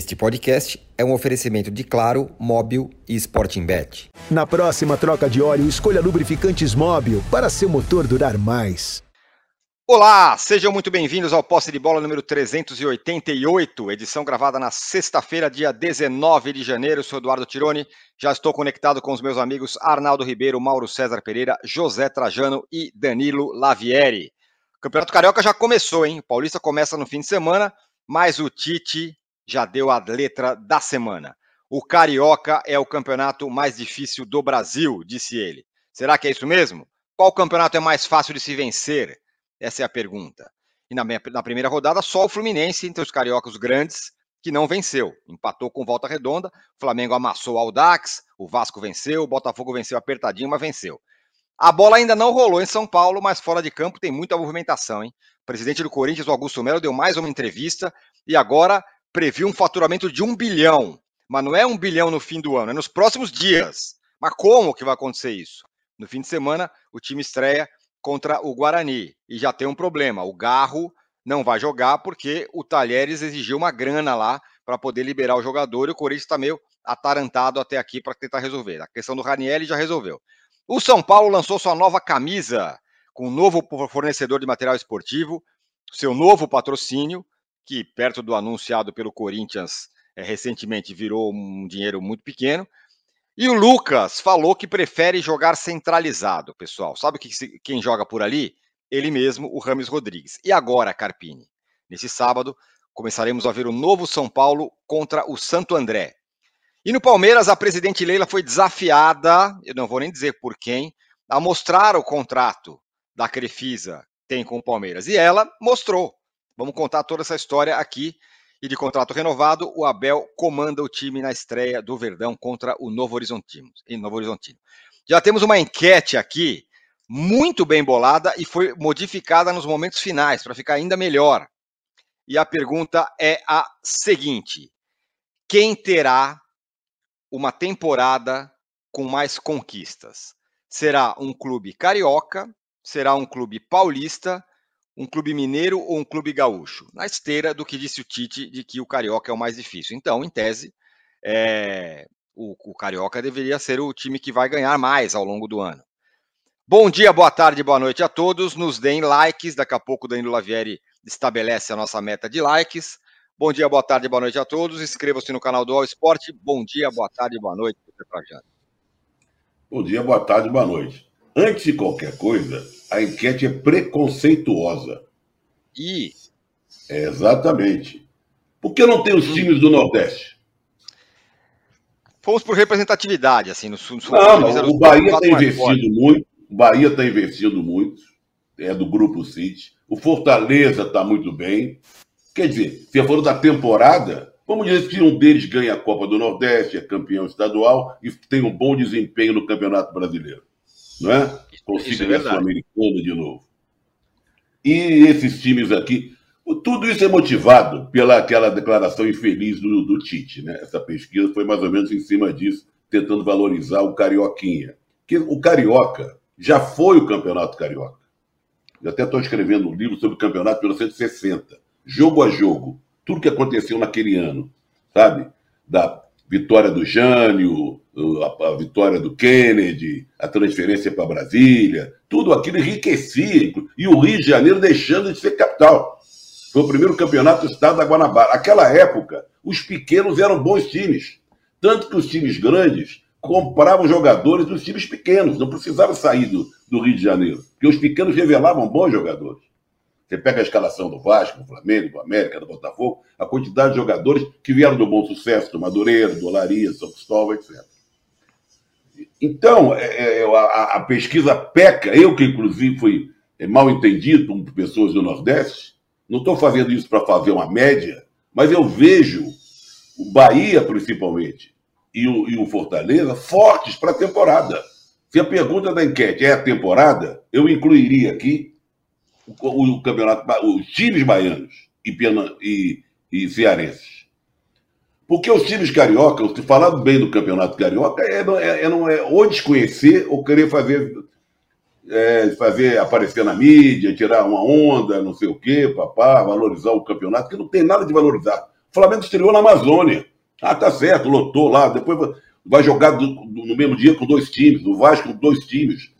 Este podcast é um oferecimento de Claro, Móbil e Sporting Bet. Na próxima troca de óleo, escolha lubrificantes Móbil para seu motor durar mais. Olá, sejam muito bem-vindos ao Posse de Bola número 388, edição gravada na sexta-feira, dia 19 de janeiro. Eu sou Eduardo Tironi, já estou conectado com os meus amigos Arnaldo Ribeiro, Mauro César Pereira, José Trajano e Danilo Lavieri. O Campeonato Carioca já começou, hein? O Paulista começa no fim de semana, mas o Tite já deu a letra da semana. O Carioca é o campeonato mais difícil do Brasil, disse ele. Será que é isso mesmo? Qual campeonato é mais fácil de se vencer? Essa é a pergunta. E na, na primeira rodada, só o Fluminense, entre os cariocas grandes, que não venceu. Empatou com volta redonda, o Flamengo amassou o Aldax, o Vasco venceu, o Botafogo venceu apertadinho, mas venceu. A bola ainda não rolou em São Paulo, mas fora de campo tem muita movimentação, hein? O presidente do Corinthians, Augusto Melo, deu mais uma entrevista e agora previu um faturamento de um bilhão. Mas não é um bilhão no fim do ano, é nos próximos dias. Mas como que vai acontecer isso? No fim de semana, o time estreia contra o Guarani. E já tem um problema: o Garro não vai jogar porque o Talheres exigiu uma grana lá para poder liberar o jogador e o Corinthians está meio atarantado até aqui para tentar resolver. A questão do Raniel já resolveu. O São Paulo lançou sua nova camisa com um novo fornecedor de material esportivo, seu novo patrocínio, que perto do anunciado pelo Corinthians é, recentemente virou um dinheiro muito pequeno. E o Lucas falou que prefere jogar centralizado, pessoal. Sabe que, quem joga por ali? Ele mesmo, o Rames Rodrigues. E agora, Carpini? Nesse sábado, começaremos a ver o novo São Paulo contra o Santo André. E no Palmeiras, a presidente Leila foi desafiada, eu não vou nem dizer por quem, a mostrar o contrato da Crefisa tem com o Palmeiras. E ela mostrou. Vamos contar toda essa história aqui e de contrato renovado, o Abel comanda o time na estreia do Verdão contra o Novo Horizontino. Em Novo Horizontino. Já temos uma enquete aqui muito bem bolada e foi modificada nos momentos finais para ficar ainda melhor. E a pergunta é a seguinte: quem terá uma temporada com mais conquistas? Será um clube carioca? Será um clube paulista? Um clube mineiro ou um clube gaúcho? Na esteira do que disse o Tite de que o Carioca é o mais difícil. Então, em tese, é, o, o, Carioca deveria ser o time que vai ganhar mais ao longo do ano. Bom dia, boa tarde, boa noite a todos. Nos deem likes. Daqui a pouco o Danilo Lavieri estabelece a nossa meta de likes. Bom dia, boa tarde, boa noite a todos. Inscreva-se no canal do All Sport. Bom dia, boa tarde, boa noite, Bom dia, boa tarde, boa noite. Antes de qualquer coisa, a enquete é preconceituosa. E? É, exatamente. Por que não tem os times do Nordeste? Fomos por representatividade, assim, no sul. Não, não o Bahia está investindo muito. O Bahia está investindo muito. É do Grupo City. O Fortaleza está muito bem. Quer dizer, se for da temporada, vamos dizer que um deles ganha a Copa do Nordeste, é campeão estadual e tem um bom desempenho no Campeonato Brasileiro. Não é? consiga é a Sul-Americana de novo. E esses times aqui, tudo isso é motivado pela aquela declaração infeliz do, do Tite, né? Essa pesquisa foi mais ou menos em cima disso, tentando valorizar o Carioquinha. Que o Carioca já foi o Campeonato Carioca. Eu até estou escrevendo um livro sobre o Campeonato 1960, jogo a jogo, tudo que aconteceu naquele ano, sabe? Da vitória do Jânio, a, vitória do Kennedy, a transferência para Brasília, tudo aquilo enriquecia. E o Rio de Janeiro deixando de ser capital. Foi o primeiro campeonato do estado da Guanabara. Aquela época, os pequenos eram bons times. Tanto que os times grandes compravam jogadores dos times pequenos, não precisava sair do, do Rio de Janeiro, porque os pequenos revelavam bons jogadores. Você pega a escalação do Vasco, do Flamengo, do América, do Botafogo, a quantidade de jogadores que vieram do Bom Sucesso, do Madureira, do Olaria, São Cristóvão, etc. Então, é, é, a, pesquisa peca, eu que inclusive fui é, mal entendido por pessoas do Nordeste, não estou fazendo isso para fazer uma média, mas eu vejo o Bahia, principalmente, e o, e o Fortaleza fortes para a temporada. Se a pergunta da enquete é a temporada, eu incluiria aqui o, o campeonato, os times baianos e, e, e cearenses. Porque os times carioca, falando bem do campeonato carioca, é, é, é, não é ou desconhecer ou querer fazer, é, fazer aparecer na mídia, tirar uma onda, não sei o quê, papá, valorizar o campeonato, que não tem nada de valorizar. O Flamengo estreou na Amazônia. Ah, tá certo, lotou lá. Depois vai jogar do, do, no mesmo dia com dois times. O Vasco com dois times.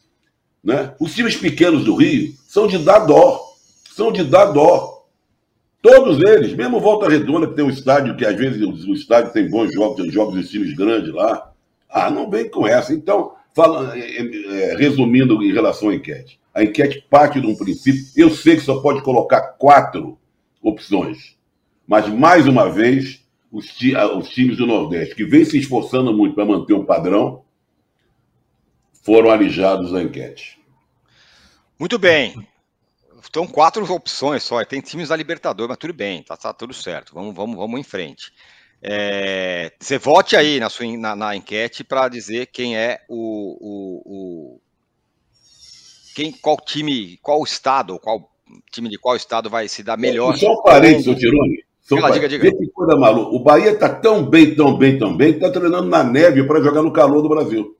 Né? Os times pequenos do Rio são de dar dó. São de dar dó. Todos eles, mesmo Volta Redonda, que tem um estádio que às vezes o estádio tem bons jogos, tem jogos de times grandes lá. Ah, não vem com essa. Então, fala, é, é, resumindo em relação à enquete. A enquete parte de um princípio. Eu sei que só pode colocar quatro opções. Mas, mais uma vez, os, os times do Nordeste, que vêm se esforçando muito para manter um padrão, foram alijados da enquete. Muito bem. Estão quatro opções só. Tem times da Libertadores, mas tudo bem, tá, tá tudo certo. Vamos, vamos, vamos em frente. É, você vote aí na, sua, na, na enquete para dizer quem é o, o, o, quem, qual time, qual estado, qual time de qual estado vai se dar melhor. Só um parênteses, seu Tirone. Diga, diga. Vê que coisa maluca. O Bahia está tão bem, tão bem, tão bem, que está treinando na neve para jogar no calor do Brasil.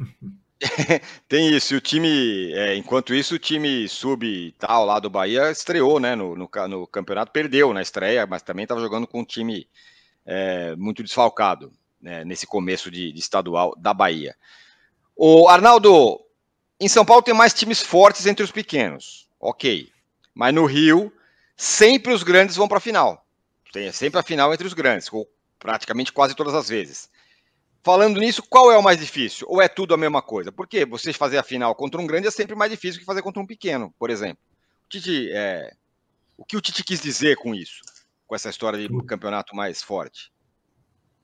Tem isso, e o time, é, enquanto isso, o time sub tal lá do Bahia estreou, né, no, no, no campeonato, perdeu na estreia, mas também estava jogando com um time é, muito desfalcado, né, nesse começo de, de, estadual da Bahia. O Arnaldo, em São Paulo tem mais times fortes entre os pequenos, ok, mas no Rio, sempre os grandes vão para a final, tem sempre a final entre os grandes, ou praticamente quase todas as vezes. Falando nisso, qual é o mais difícil? Ou é tudo a mesma coisa? Porque você fazer a final contra um grande é sempre mais difícil que fazer contra um pequeno, por exemplo. O, Tite, é... o que o Tite quis dizer com isso? Com essa história de campeonato mais forte?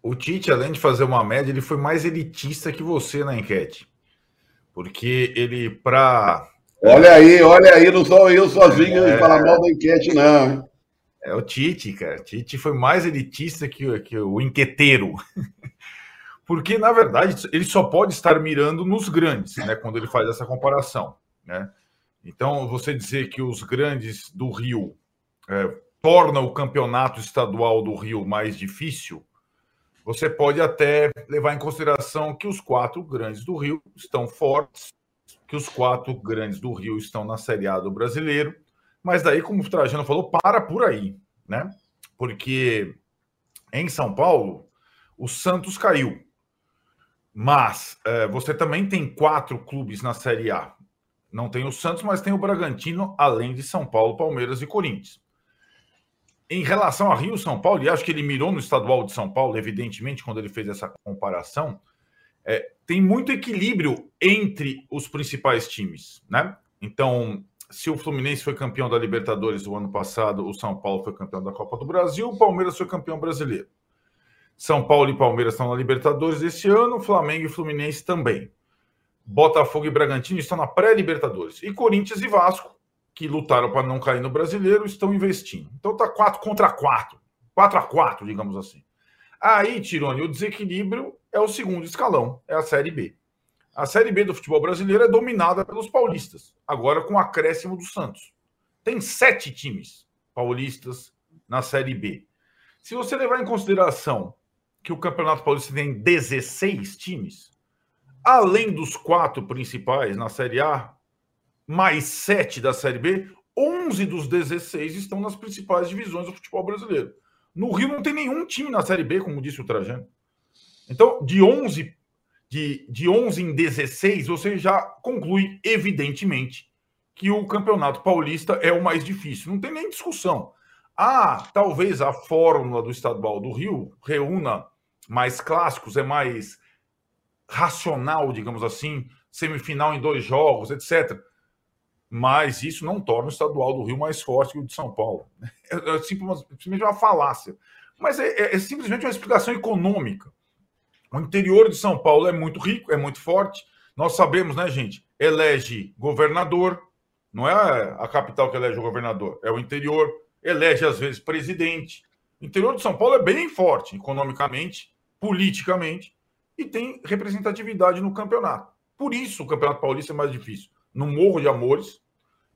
O Tite, além de fazer uma média, ele foi mais elitista que você na enquete. Porque ele, para. Olha aí, olha aí, não sou eu sozinho é... falar mal da enquete, não. Hein? É o Tite, cara. Tite foi mais elitista que, que o enqueteiro. Porque, na verdade, ele só pode estar mirando nos grandes, né? Quando ele faz essa comparação, né? Então, você dizer que os grandes do Rio é, torna o campeonato estadual do Rio mais difícil, você pode até levar em consideração que os quatro grandes do Rio estão fortes, que os quatro grandes do Rio estão na Série A do Brasileiro, mas daí, como o Trajano falou, para por aí, né? Porque em São Paulo, o Santos caiu. Mas é, você também tem quatro clubes na Série A. Não tem o Santos, mas tem o Bragantino, além de São Paulo, Palmeiras e Corinthians. Em relação a Rio São Paulo, e acho que ele mirou no estadual de São Paulo, evidentemente, quando ele fez essa comparação, é, tem muito equilíbrio entre os principais times, né? Então, se o Fluminense foi campeão da Libertadores o ano passado, o São Paulo foi campeão da Copa do Brasil, o Palmeiras foi campeão brasileiro. São Paulo e Palmeiras estão na Libertadores esse ano, Flamengo e Fluminense também. Botafogo e Bragantino estão na pré-Libertadores. E Corinthians e Vasco, que lutaram para não cair no brasileiro, estão investindo. Então tá 4 contra 4. 4 a 4, digamos assim. Aí, Tirone, o desequilíbrio é o segundo escalão, é a Série B. A Série B do futebol brasileiro é dominada pelos paulistas, agora com o acréscimo do Santos. Tem sete times paulistas na Série B. Se você levar em consideração que o Campeonato Paulista tem 16 times, além dos quatro principais na Série A, mais sete da Série B, 11 dos 16 estão nas principais divisões do futebol brasileiro. No Rio não tem nenhum time na Série B, como disse o Trajano. Então, de 11, de, de 11 em 16, você já conclui, evidentemente, que o Campeonato Paulista é o mais difícil. Não tem nem discussão. Ah, talvez a fórmula do estadual do Rio reúna mais clássicos, é mais racional, digamos assim, semifinal em dois jogos, etc. Mas isso não torna o estadual do Rio mais forte que o de São Paulo. É, é simplesmente uma falácia. Mas é, é, é simplesmente uma explicação econômica. O interior de São Paulo é muito rico, é muito forte. Nós sabemos, né, gente? Elege governador, não é a capital que elege o governador, é o interior elege às vezes presidente. O interior de São Paulo é bem forte economicamente, politicamente e tem representatividade no campeonato. Por isso o Campeonato Paulista é mais difícil. Não morro de amores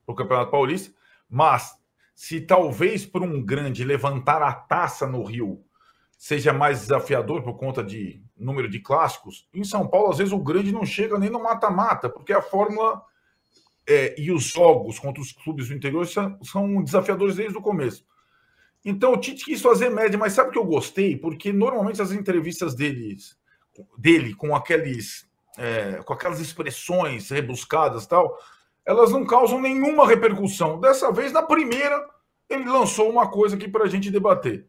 o Campeonato Paulista, mas se talvez por um grande levantar a taça no Rio seja mais desafiador por conta de número de clássicos, em São Paulo às vezes o grande não chega nem no mata-mata, porque a fórmula é, e os jogos contra os clubes do interior são, são, desafiadores desde o começo. Então o Tite quis fazer média, mas sabe o que eu gostei? Porque normalmente as entrevistas deles, dele com aqueles é, com aquelas expressões rebuscadas tal, elas não causam nenhuma repercussão. Dessa vez, na primeira, ele lançou uma coisa aqui para a gente debater.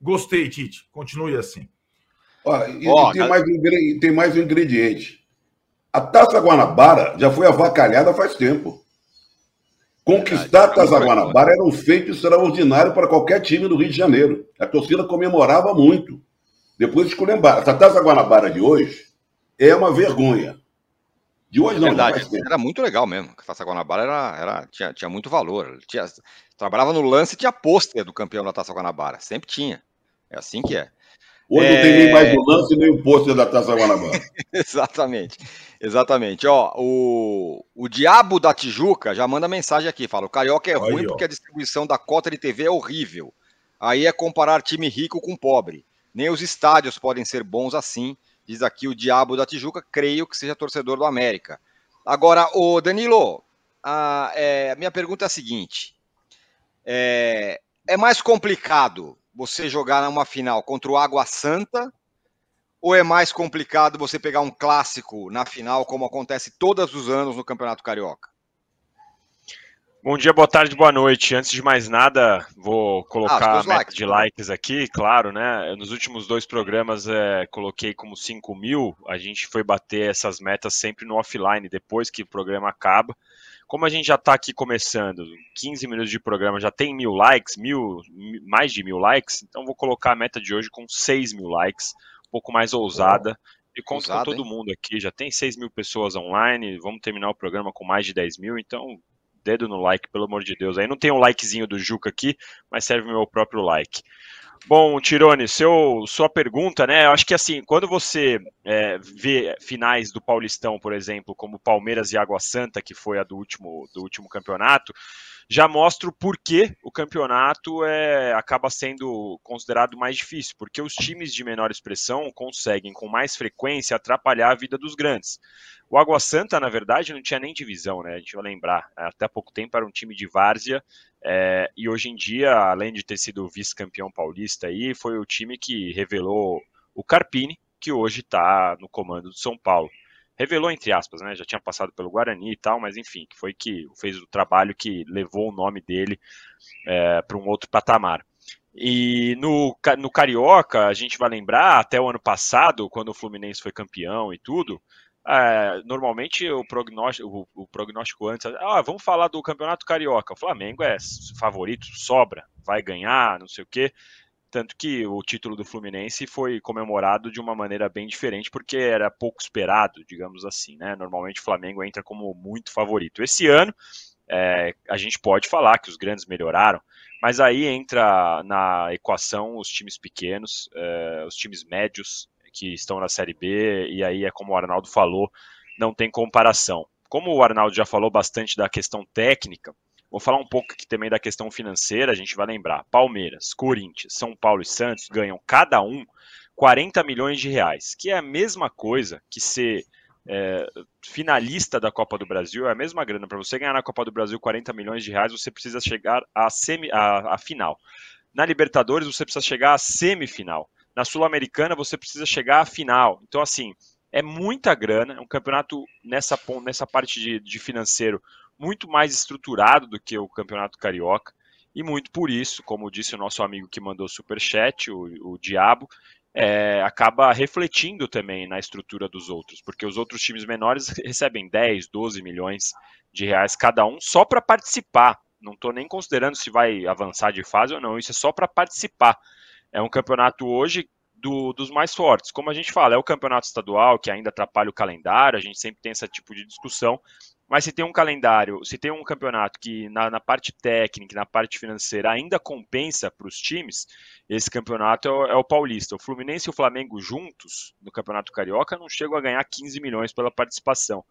Gostei, Tite. Continue assim. Olha, e, oh, tem, mais um, tem mais um ingrediente. A Taça Guanabara já foi avacalhada faz tempo. Conquistar a Taça Guanabara era um feito extraordinário para qualquer time do Rio de Janeiro. A torcida comemorava muito. Depois esculhambar. Essa Taça Guanabara de hoje é uma vergonha. De hoje não, Verdade, não era muito legal mesmo. A Taça Guanabara era, era, tinha, tinha muito valor. Tinha, trabalhava no lance e tinha pôster do campeão da Taça Guanabara. Sempre tinha. É assim que é. Hoje é... não tem nem mais o lance nem o pôster da Taça Guanabara. exatamente. Exatamente. Ó, o, o Diabo da Tijuca já manda mensagem aqui. Fala: o Carioca é Aí, ruim ó. porque a distribuição da cota de TV é horrível. Aí é comparar time rico com pobre. Nem os estádios podem ser bons assim. Diz aqui o Diabo da Tijuca. Creio que seja torcedor do América. Agora, o Danilo, a, é, minha pergunta é a seguinte: é, é mais complicado você jogar numa final contra o Água Santa? Ou é mais complicado você pegar um clássico na final, como acontece todos os anos no Campeonato Carioca? Bom dia, boa tarde, boa noite. Antes de mais nada, vou colocar ah, a meta likes, de likes aqui, claro, né? Nos últimos dois programas é, coloquei como 5 mil. A gente foi bater essas metas sempre no offline, depois que o programa acaba. Como a gente já está aqui começando, 15 minutos de programa, já tem mil likes, mil, mais de mil likes, então vou colocar a meta de hoje com 6 mil likes, um pouco mais ousada. E conto com todo hein? mundo aqui, já tem 6 mil pessoas online, vamos terminar o programa com mais de 10 mil, então dedo no like, pelo amor de Deus. Aí não tem um likezinho do Juca aqui, mas serve o meu próprio like. Bom, Tirone, seu, sua pergunta, né? Eu acho que assim, quando você é, vê finais do Paulistão, por exemplo, como Palmeiras e Água Santa, que foi a do último, do último campeonato, já mostra o porquê o campeonato é, acaba sendo considerado mais difícil, porque os times de menor expressão conseguem com mais frequência atrapalhar a vida dos grandes. O Água Santa, na verdade, não tinha nem divisão, né? A gente vai lembrar. Até pouco tempo era um time de várzea é, e hoje em dia, além de ter sido vice-campeão paulista, aí, foi o time que revelou o Carpini, que hoje está no comando do São Paulo. Revelou, entre aspas, né? Já tinha passado pelo Guarani e tal, mas enfim, que foi que fez o trabalho que levou o nome dele é, para um outro patamar. E no, no Carioca, a gente vai lembrar, até o ano passado, quando o Fluminense foi campeão e tudo, é, normalmente o prognóstico, o, o, prognóstico antes, ah, vamos falar do Campeonato Carioca. O Flamengo é favorito, sobra, vai ganhar, não sei o quê. Tanto que o título do Fluminense foi comemorado de uma maneira bem diferente, porque era pouco esperado, digamos assim, né? Normalmente o Flamengo entra como muito favorito. Esse ano, é, a gente pode falar que os grandes melhoraram, mas aí entra na equação os times pequenos, é, os times médios, que estão na Série B, e aí é como o Arnaldo falou, não tem comparação. Como o Arnaldo já falou bastante da questão técnica, vou falar um pouco aqui também da questão financeira, a gente vai lembrar, Palmeiras, Corinthians, São Paulo e Santos ganham cada um 40 milhões de reais, que é a mesma coisa que ser é, finalista da Copa do Brasil, é a mesma grana. Para você ganhar na Copa do Brasil 40 milhões de reais, você precisa chegar à, semi, final. Na Libertadores, você precisa chegar à semifinal. Na Sul-Americana você precisa chegar à final. Então, assim, é muita grana, é um campeonato nessa, nessa parte de, de financeiro muito mais estruturado do que o campeonato carioca. E muito por isso, como disse o nosso amigo que mandou super chat, o, o Diabo, é, acaba refletindo também na estrutura dos outros, porque os outros times menores recebem 10, 12 milhões de reais cada um só para participar. Não estou nem considerando se vai avançar de fase ou não, isso é só para participar. É um campeonato hoje do, dos mais fortes. Como a gente fala, é o campeonato estadual que ainda atrapalha o calendário, a gente sempre tem esse tipo de discussão. Mas se tem um calendário, se tem um campeonato que na, na parte técnica, na parte financeira ainda compensa para os times, esse campeonato é o, é o, Paulista. O Fluminense e o Flamengo juntos no Campeonato Carioca não chegam a ganhar 15 milhões pela participação.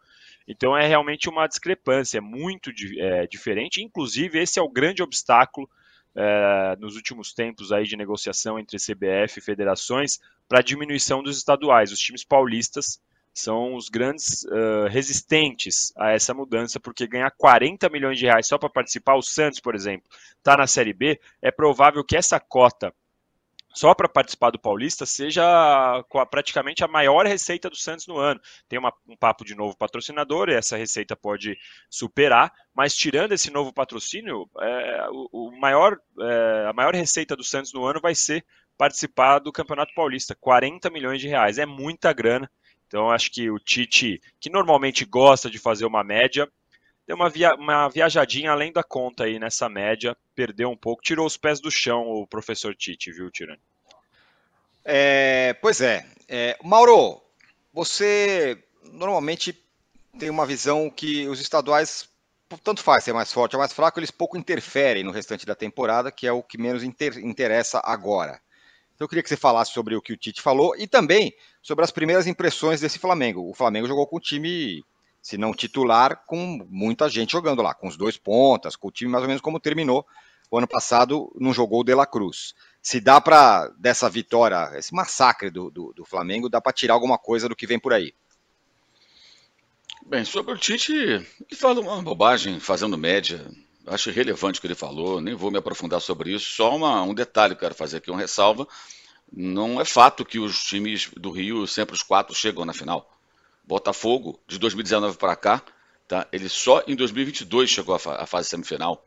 Então é realmente uma discrepância, é muito é, diferente. Inclusive, esse é o grande obstáculo é, nos últimos tempos aí de negociação entre CBF e federações para diminuição dos estaduais. Os times paulistas são os grandes uh, resistentes a essa mudança, porque ganhar 40 milhões de reais só para participar, o Santos, por exemplo, está na Série B, é provável que essa cota só para participar do Paulista seja praticamente a maior receita do Santos no ano. Tem uma, um papo de novo patrocinador e essa receita pode superar, mas tirando esse novo patrocínio, é, o, o, maior, é, a maior receita do Santos no ano vai ser participar do Campeonato Paulista, 40 milhões de reais, é muita grana. Então acho que o Tite, que normalmente gosta de fazer uma média, deu uma, via, uma viajadinha além da conta aí nessa média, perdeu um pouco, tirou os pés do chão o professor Tite, viu, Tirani? É, pois é. é. Mauro, você normalmente tem uma visão que os estaduais, tanto faz ser mais forte ou mais fraco, eles pouco interferem no restante da temporada, que é o que menos inter interessa agora. Então eu queria que você falasse sobre o que o Tite falou e também sobre as primeiras impressões desse Flamengo. O Flamengo jogou com o time se não titular, com muita gente jogando lá, com os dois pontas, com o time mais ou menos como terminou o ano passado, não jogou o De La Cruz. Se dá para, dessa vitória, esse massacre do, do, do Flamengo, dá para tirar alguma coisa do que vem por aí? Bem, sobre o Tite, ele fala uma bobagem fazendo média. Acho irrelevante o que ele falou, nem vou me aprofundar sobre isso. Só uma, um detalhe, quero fazer aqui uma ressalva. Não é fato que os times do Rio, sempre os quatro, chegam na final. Botafogo, de 2019 para cá, tá? ele só em 2022 chegou à, fa à fase semifinal.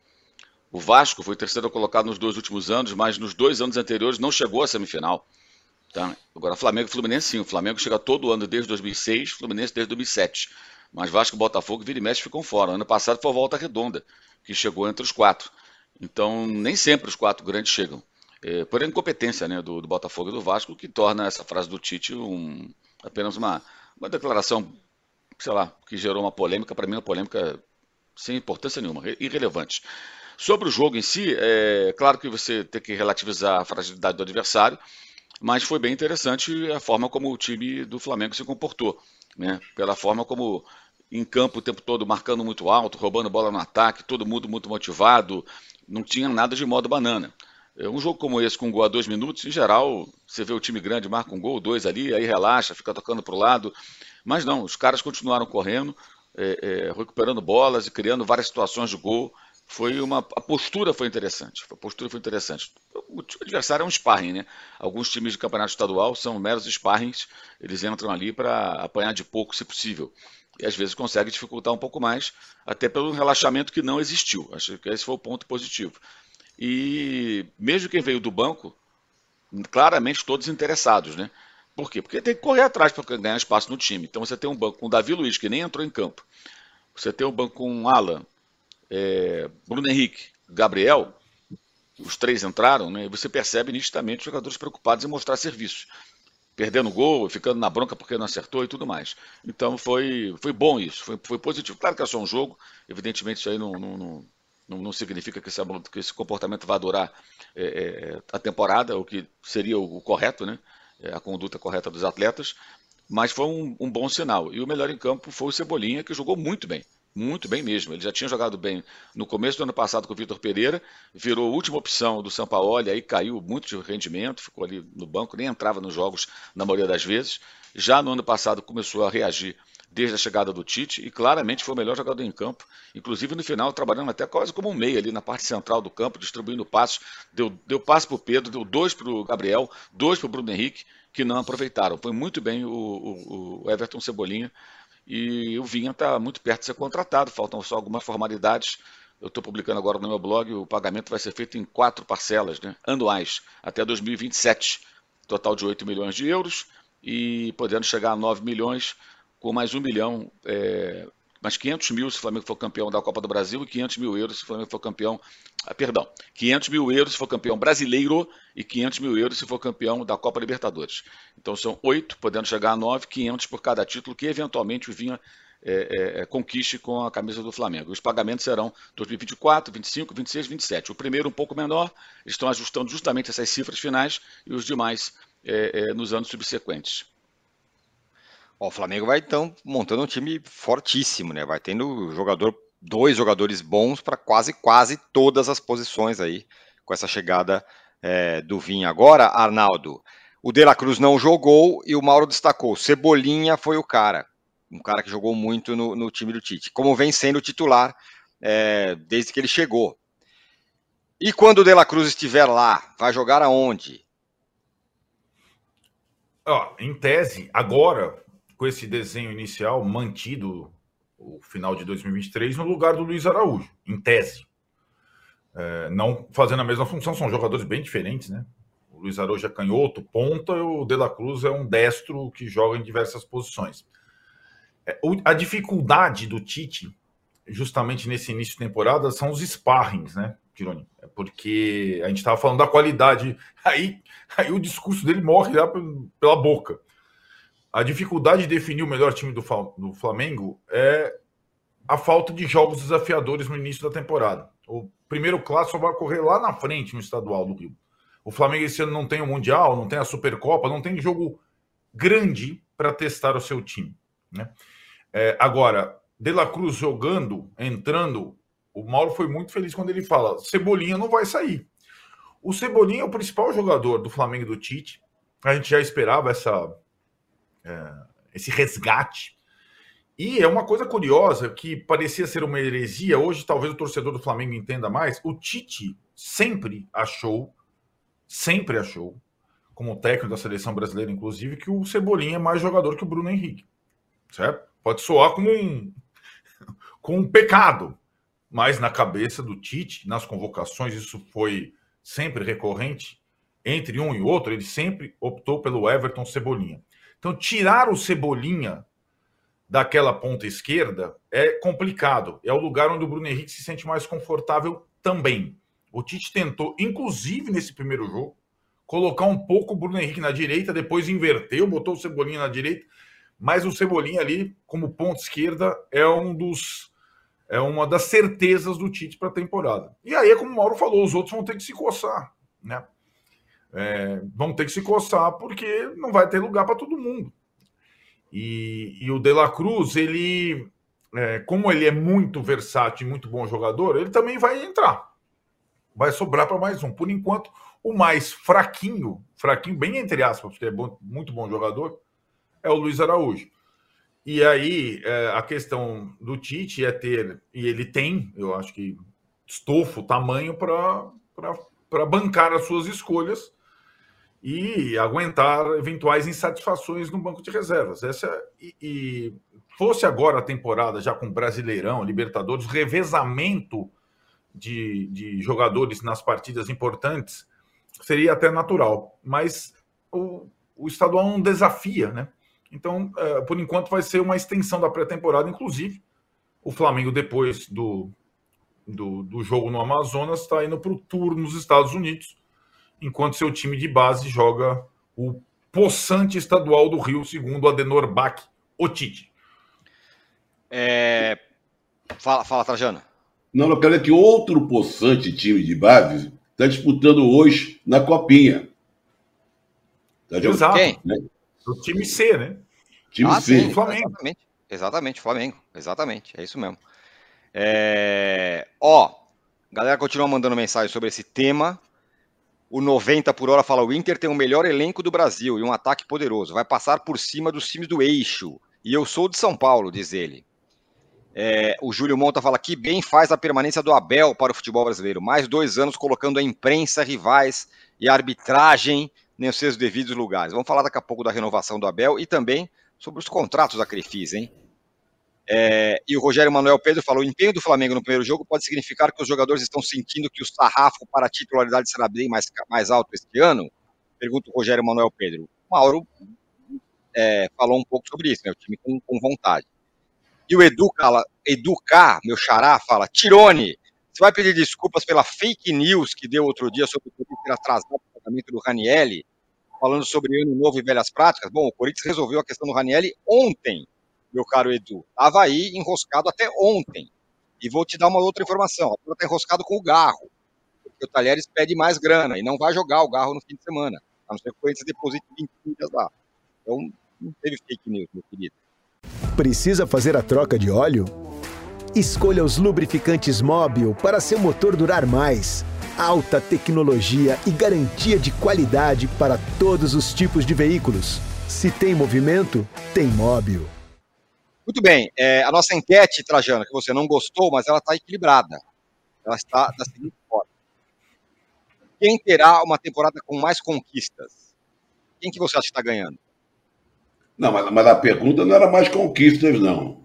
O Vasco foi terceiro colocado nos dois últimos anos, mas nos dois anos anteriores não chegou à semifinal. Tá? Agora, Flamengo e Fluminense, sim. O Flamengo chega todo ano desde 2006, Fluminense desde 2007. Mas Vasco, Botafogo Vira e Mexe ficam fora. Ano passado foi a Volta Redonda, que chegou entre os quatro. Então, nem sempre os quatro grandes chegam. É, por incompetência né, do, do Botafogo e do Vasco, que torna essa frase do Tite um, apenas uma, uma declaração, sei lá, que gerou uma polêmica, para mim uma polêmica sem importância nenhuma, irrelevante. Sobre o jogo em si, é claro que você tem que relativizar a fragilidade do adversário, mas foi bem interessante a forma como o time do Flamengo se comportou, né? Pela forma como em campo o tempo todo marcando muito alto, roubando bola no ataque, todo mundo muito motivado, não tinha nada de modo banana. É, um jogo como esse, com um gol a dois minutos, em geral, você vê o time grande, marca um gol, dois ali, aí relaxa, fica tocando para o lado. Mas não, os caras continuaram correndo, é, é, recuperando bolas e criando várias situações de gol. Foi uma, a postura foi interessante. A postura foi interessante. O adversário é um sparring, né? Alguns times de campeonato estadual são meros sparrings, eles entram ali para apanhar de pouco, se possível. E às vezes consegue dificultar um pouco mais, até pelo relaxamento que não existiu. Acho que esse foi o ponto positivo. E mesmo quem veio do banco, claramente todos interessados, né? Por quê? Porque tem que correr atrás para ganhar espaço no time. Então você tem um banco com Davi Luiz, que nem entrou em campo. Você tem um banco com Alan, é, Bruno Henrique, Gabriel, os três entraram, né? E você percebe nitidamente os jogadores preocupados em mostrar serviço. Perdendo gol, ficando na bronca porque não acertou e tudo mais. Então foi, foi bom isso, foi, foi positivo. Claro que é só um jogo, evidentemente isso aí não, não, não não, não significa que esse, que esse, comportamento vá durar é, é, a temporada, o que seria o, correto, né? É, a conduta correta dos atletas, mas foi um, um, bom sinal. E o melhor em campo foi o Cebolinha, que jogou muito bem, muito bem mesmo. Ele já tinha jogado bem no começo do ano passado com o Vitor Pereira, virou última opção do São Paulo, aí caiu muito de rendimento, ficou ali no banco, nem entrava nos jogos na maioria das vezes. Já no ano passado começou a reagir desde a chegada do Tite e claramente foi o melhor jogador em campo, inclusive no final trabalhando até quase como um meio ali na parte central do campo, distribuindo passos, deu, deu passe para o Pedro, deu dois para o Gabriel, dois para o Bruno Henrique, que não aproveitaram. Foi muito bem o, o, o Everton Cebolinha e o Vinha está muito perto de ser contratado, faltam só algumas formalidades. Eu estou publicando agora no meu blog, o pagamento vai ser feito em quatro parcelas né, anuais, até 2027, total de 8 milhões de euros e podendo chegar a 9 milhões com mais um milhão, é, mais 500 mil se o Flamengo for campeão da Copa do Brasil e 500 mil euros se o Flamengo for campeão, ah, perdão, 500 mil euros se for campeão brasileiro e 500 mil euros se for campeão da Copa Libertadores. Então são oito, podendo chegar a nove, 500 por cada título que eventualmente Vinha é, é, é, conquiste com a camisa do Flamengo. Os pagamentos serão 2024, 25, 26, 27. O primeiro um pouco menor, estão ajustando justamente essas cifras finais e os demais é, é, nos anos subsequentes. Ó, o Flamengo vai então montando um time fortíssimo, né? Vai tendo jogador, dois jogadores bons para quase quase todas as posições aí com essa chegada é, do Vinha. Agora, Arnaldo, O De La Cruz não jogou e o Mauro destacou. Cebolinha foi o cara. Um cara que jogou muito no, no time do Tite. Como vem sendo titular é, desde que ele chegou. E quando o De La Cruz estiver lá, vai jogar aonde? Ó, em tese, agora, com esse desenho inicial mantido o final de 2023 no lugar do Luiz Araújo, em tese. É, não fazendo a mesma função, são jogadores bem diferentes, né? O Luiz Araújo é canhoto, ponta, e o De La Cruz é um destro que joga em diversas posições. É, a dificuldade do Tite, justamente nesse início de temporada, são os sparrings, né, Tironi? É porque a gente estava falando da qualidade, aí, aí o discurso dele morre lá pela boca. A dificuldade de definir o melhor time do, do Flamengo é a falta de jogos desafiadores no início da temporada. O primeiro clássico vai ocorrer lá na frente no estadual do Rio. O Flamengo esse ano não tem o Mundial, não tem a Supercopa, não tem jogo grande para testar o seu time. Né? É, agora, De La Cruz jogando, entrando, o Mauro foi muito feliz quando ele fala: Cebolinha não vai sair. O Cebolinha é o principal jogador do Flamengo do Tite. A gente já esperava essa esse resgate. E é uma coisa curiosa que parecia ser uma heresia, hoje talvez o torcedor do Flamengo entenda mais. O Tite sempre achou, sempre achou, como técnico da seleção brasileira, inclusive, que o Cebolinha é mais jogador que o Bruno Henrique. Certo? Pode soar como um, como um pecado, mas na cabeça do Tite, nas convocações, isso foi sempre recorrente. Entre um e outro, ele sempre optou pelo Everton Cebolinha. Então, tirar o Cebolinha daquela ponta esquerda é complicado. É o lugar onde o Bruno Henrique se sente mais confortável também. O Tite tentou, inclusive nesse primeiro jogo, colocar um pouco o Bruno Henrique na direita, depois inverteu, botou o Cebolinha na direita, mas o Cebolinha ali, como ponta esquerda, é um dos é uma das certezas do Tite para a temporada. E aí, é como o Mauro falou, os outros vão ter que se coçar, né? É, vão ter que se coçar porque não vai ter lugar para todo mundo. E, e, o De La Cruz, ele, é, como ele é muito versátil muito bom jogador, ele também vai entrar. Vai sobrar para mais um. Por enquanto, o mais fraquinho, fraquinho, bem entre aspas, porque é bom, muito bom jogador, é o Luiz Araújo. E aí, é, a questão do Tite é ter, e ele tem, eu acho que estofo, tamanho para bancar as suas escolhas e aguentar eventuais insatisfações no banco de reservas. Essa e, e fosse agora a temporada já com Brasileirão, Libertadores, revezamento de, de jogadores nas partidas importantes seria até natural, mas o, o estadual não desafia, né? Então, é, por enquanto, vai ser uma extensão da pré-temporada, inclusive. O Flamengo, depois do, do, do jogo no Amazonas, está indo para o tour nos Estados Unidos enquanto seu time de base joga o poçante estadual do Rio, segundo Adenor Bach Otiti. É... Fala, fala, Trajano. Não, eu quero dizer que outro poçante time de base está disputando hoje na Copinha. Tá Exato. Quem? Né? O time C, né? Time ah, C. Sim, Flamengo. Exatamente. Exatamente, Flamengo. Exatamente, é isso mesmo. É... Ó, galera continua mandando mensagem sobre esse tema. O 90 por hora fala: o Inter tem o melhor elenco do Brasil e um ataque poderoso. Vai passar por cima dos times do eixo. E eu sou de São Paulo, diz ele. É, o Júlio Monta fala que bem faz a permanência do Abel para o futebol brasileiro. Mais dois anos colocando a imprensa, rivais e a arbitragem nos seus devidos lugares. Vamos falar daqui a pouco da renovação do Abel e também sobre os contratos da Crefis, hein? É, e o Rogério Manuel Pedro falou: o empenho do Flamengo no primeiro jogo pode significar que os jogadores estão sentindo que o sarrafo para a titularidade será bem mais, mais alto este ano? Pergunta o Rogério Manuel Pedro. O Mauro é, falou um pouco sobre isso, né? O time com, com vontade. E o Edu, fala, Edu K, meu xará, fala: Tirone, você vai pedir desculpas pela fake news que deu outro dia sobre o Corinthians ter atrasado o tratamento do Ranielli, falando sobre ano novo e velhas práticas? Bom, o Corinthians resolveu a questão do Ranielli ontem meu caro Edu. Estava aí enroscado até ontem. E vou te dar uma outra informação. Agora está enroscado com o Garro. Porque o Talheres pede mais grana e não vai jogar o Garro no fim de semana. A não ser que o deposite 20 dias lá. Então, não teve fake news, meu querido. Precisa fazer a troca de óleo? Escolha os lubrificantes Móbil para seu motor durar mais. alta tecnologia e garantia de qualidade para todos os tipos de veículos. Se tem movimento, tem móvel. Muito bem, é, a nossa enquete, Trajano, que você não gostou, mas ela está equilibrada. Ela está da seguinte forma. Quem terá uma temporada com mais conquistas? Quem que você acha que está ganhando? Não, mas, mas, a pergunta não era mais conquistas, não.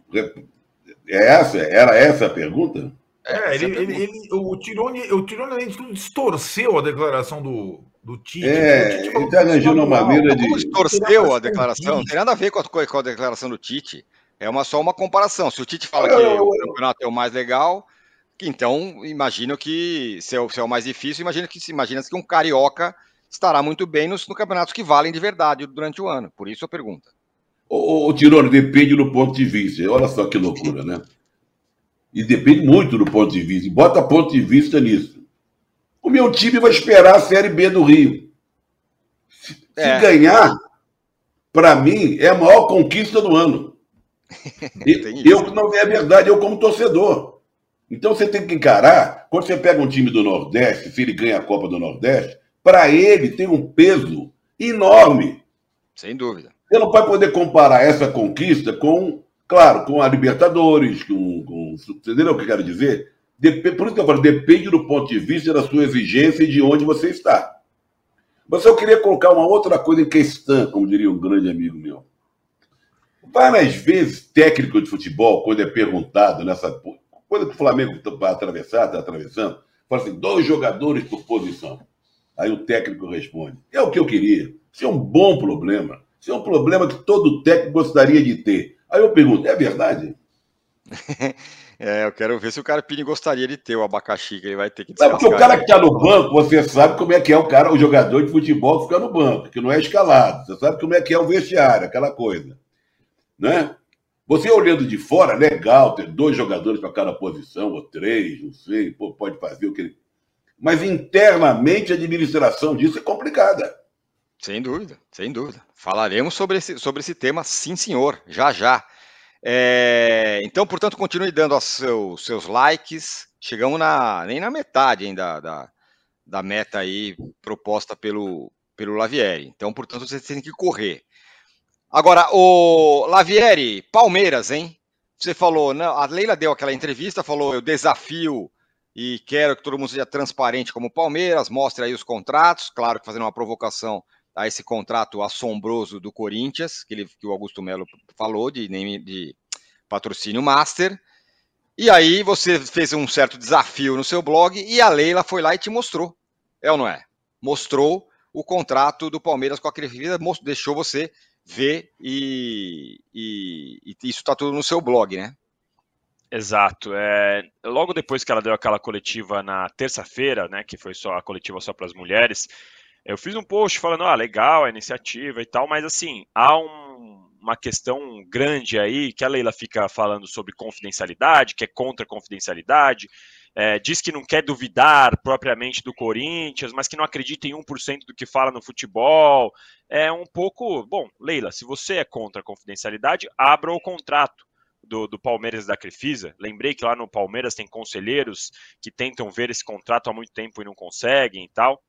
É essa? Era essa a pergunta? É, ele, ele, ele, o Tirone, o Tirone distorceu a declaração do, do Tite. É, Tite ele está arranjando uma maneira de. Como distorceu a declaração? Não tem nada a ver com a, com a declaração do Tite. É uma, só uma comparação. Se o Tite fala que o campeonato é o mais legal, então imagino que se é, o, se é o mais difícil, imagina que imagina que um carioca estará muito bem nos, no campeonatos que valem de verdade durante o ano. Por isso a pergunta. O, o Tirone depende do ponto de vista. Olha só que loucura, né? E depende muito do ponto de vista. E bota ponto de vista nisso. O meu time vai esperar a Série B do Rio. Se, é. se ganhar, para mim, é a maior conquista do ano. eu, não é verdade, eu como torcedor. Então você tem que encarar, quando você pega um time do Nordeste, se ele ganha a Copa do Nordeste, para ele tem um peso enorme. Sem dúvida. Você não vai poder comparar essa conquista com, claro, com a Libertadores, com. com entendeu o que eu quero dizer? Dep por isso que eu falo, depende do ponto de vista da sua exigência e de onde você está. Mas eu queria colocar uma outra coisa em questão, como diria um grande amigo meu. Várias vezes, técnico de futebol, quando é perguntado nessa. Quando o Flamengo vai atravessar, está atravessando, fala assim: dois jogadores por posição. Aí o técnico responde: é o que eu queria. Isso é um bom problema. Isso é um problema que todo técnico gostaria de ter. Aí eu pergunto: é verdade? É, eu quero ver se o cara Pini gostaria de ter o abacaxi que ele vai ter que Não, porque o cara que está no banco, você sabe como é que é o cara, o jogador de futebol que fica no banco, que não é escalado. Você sabe como é que é o vestiário, aquela coisa né? Você olhando de fora, legal ter dois jogadores para cada posição, ou três, não sei, pô, pode fazer o que ele. Mas internamente a administração disso é complicada. Sem dúvida, sem dúvida. Falaremos sobre esse, sobre esse tema, sim, senhor, já já. É, então, portanto, continue dando os seus, seus likes. Chegamos na, nem na metade ainda da, da meta aí proposta pelo, pelo Lavieri. Então, portanto, você tem que correr. Agora, o Lavieri, Palmeiras, hein? Você falou, não, a Leila deu aquela entrevista, falou, eu desafio e quero que todo mundo seja transparente como o Palmeiras, mostre aí os contratos, claro que fazendo uma provocação a esse contrato assombroso do Corinthians, que, ele, que o Augusto Melo falou, de, de patrocínio master. E aí você fez um certo desafio no seu blog e a Leila foi lá e te mostrou. É ou não é? Mostrou o contrato do Palmeiras com a Crefisa, deixou você ver e, e, e isso está tudo no seu blog, né? Exato. É, logo depois que ela deu aquela coletiva na terça-feira, né, que foi só a coletiva só para as mulheres, eu fiz um post falando, ah, legal a iniciativa e tal, mas assim, há um, uma questão grande aí que a Leila fica falando sobre confidencialidade, que é contra a confidencialidade, é, diz que não quer duvidar propriamente do Corinthians, mas que não acredita em 1% do que fala no futebol. É um pouco. Bom, Leila, se você é contra a confidencialidade, abra o contrato. Do, do, Palmeiras da Crefisa. Lembrei que lá no Palmeiras tem conselheiros que tentam ver esse contrato há muito tempo e não conseguem e tal.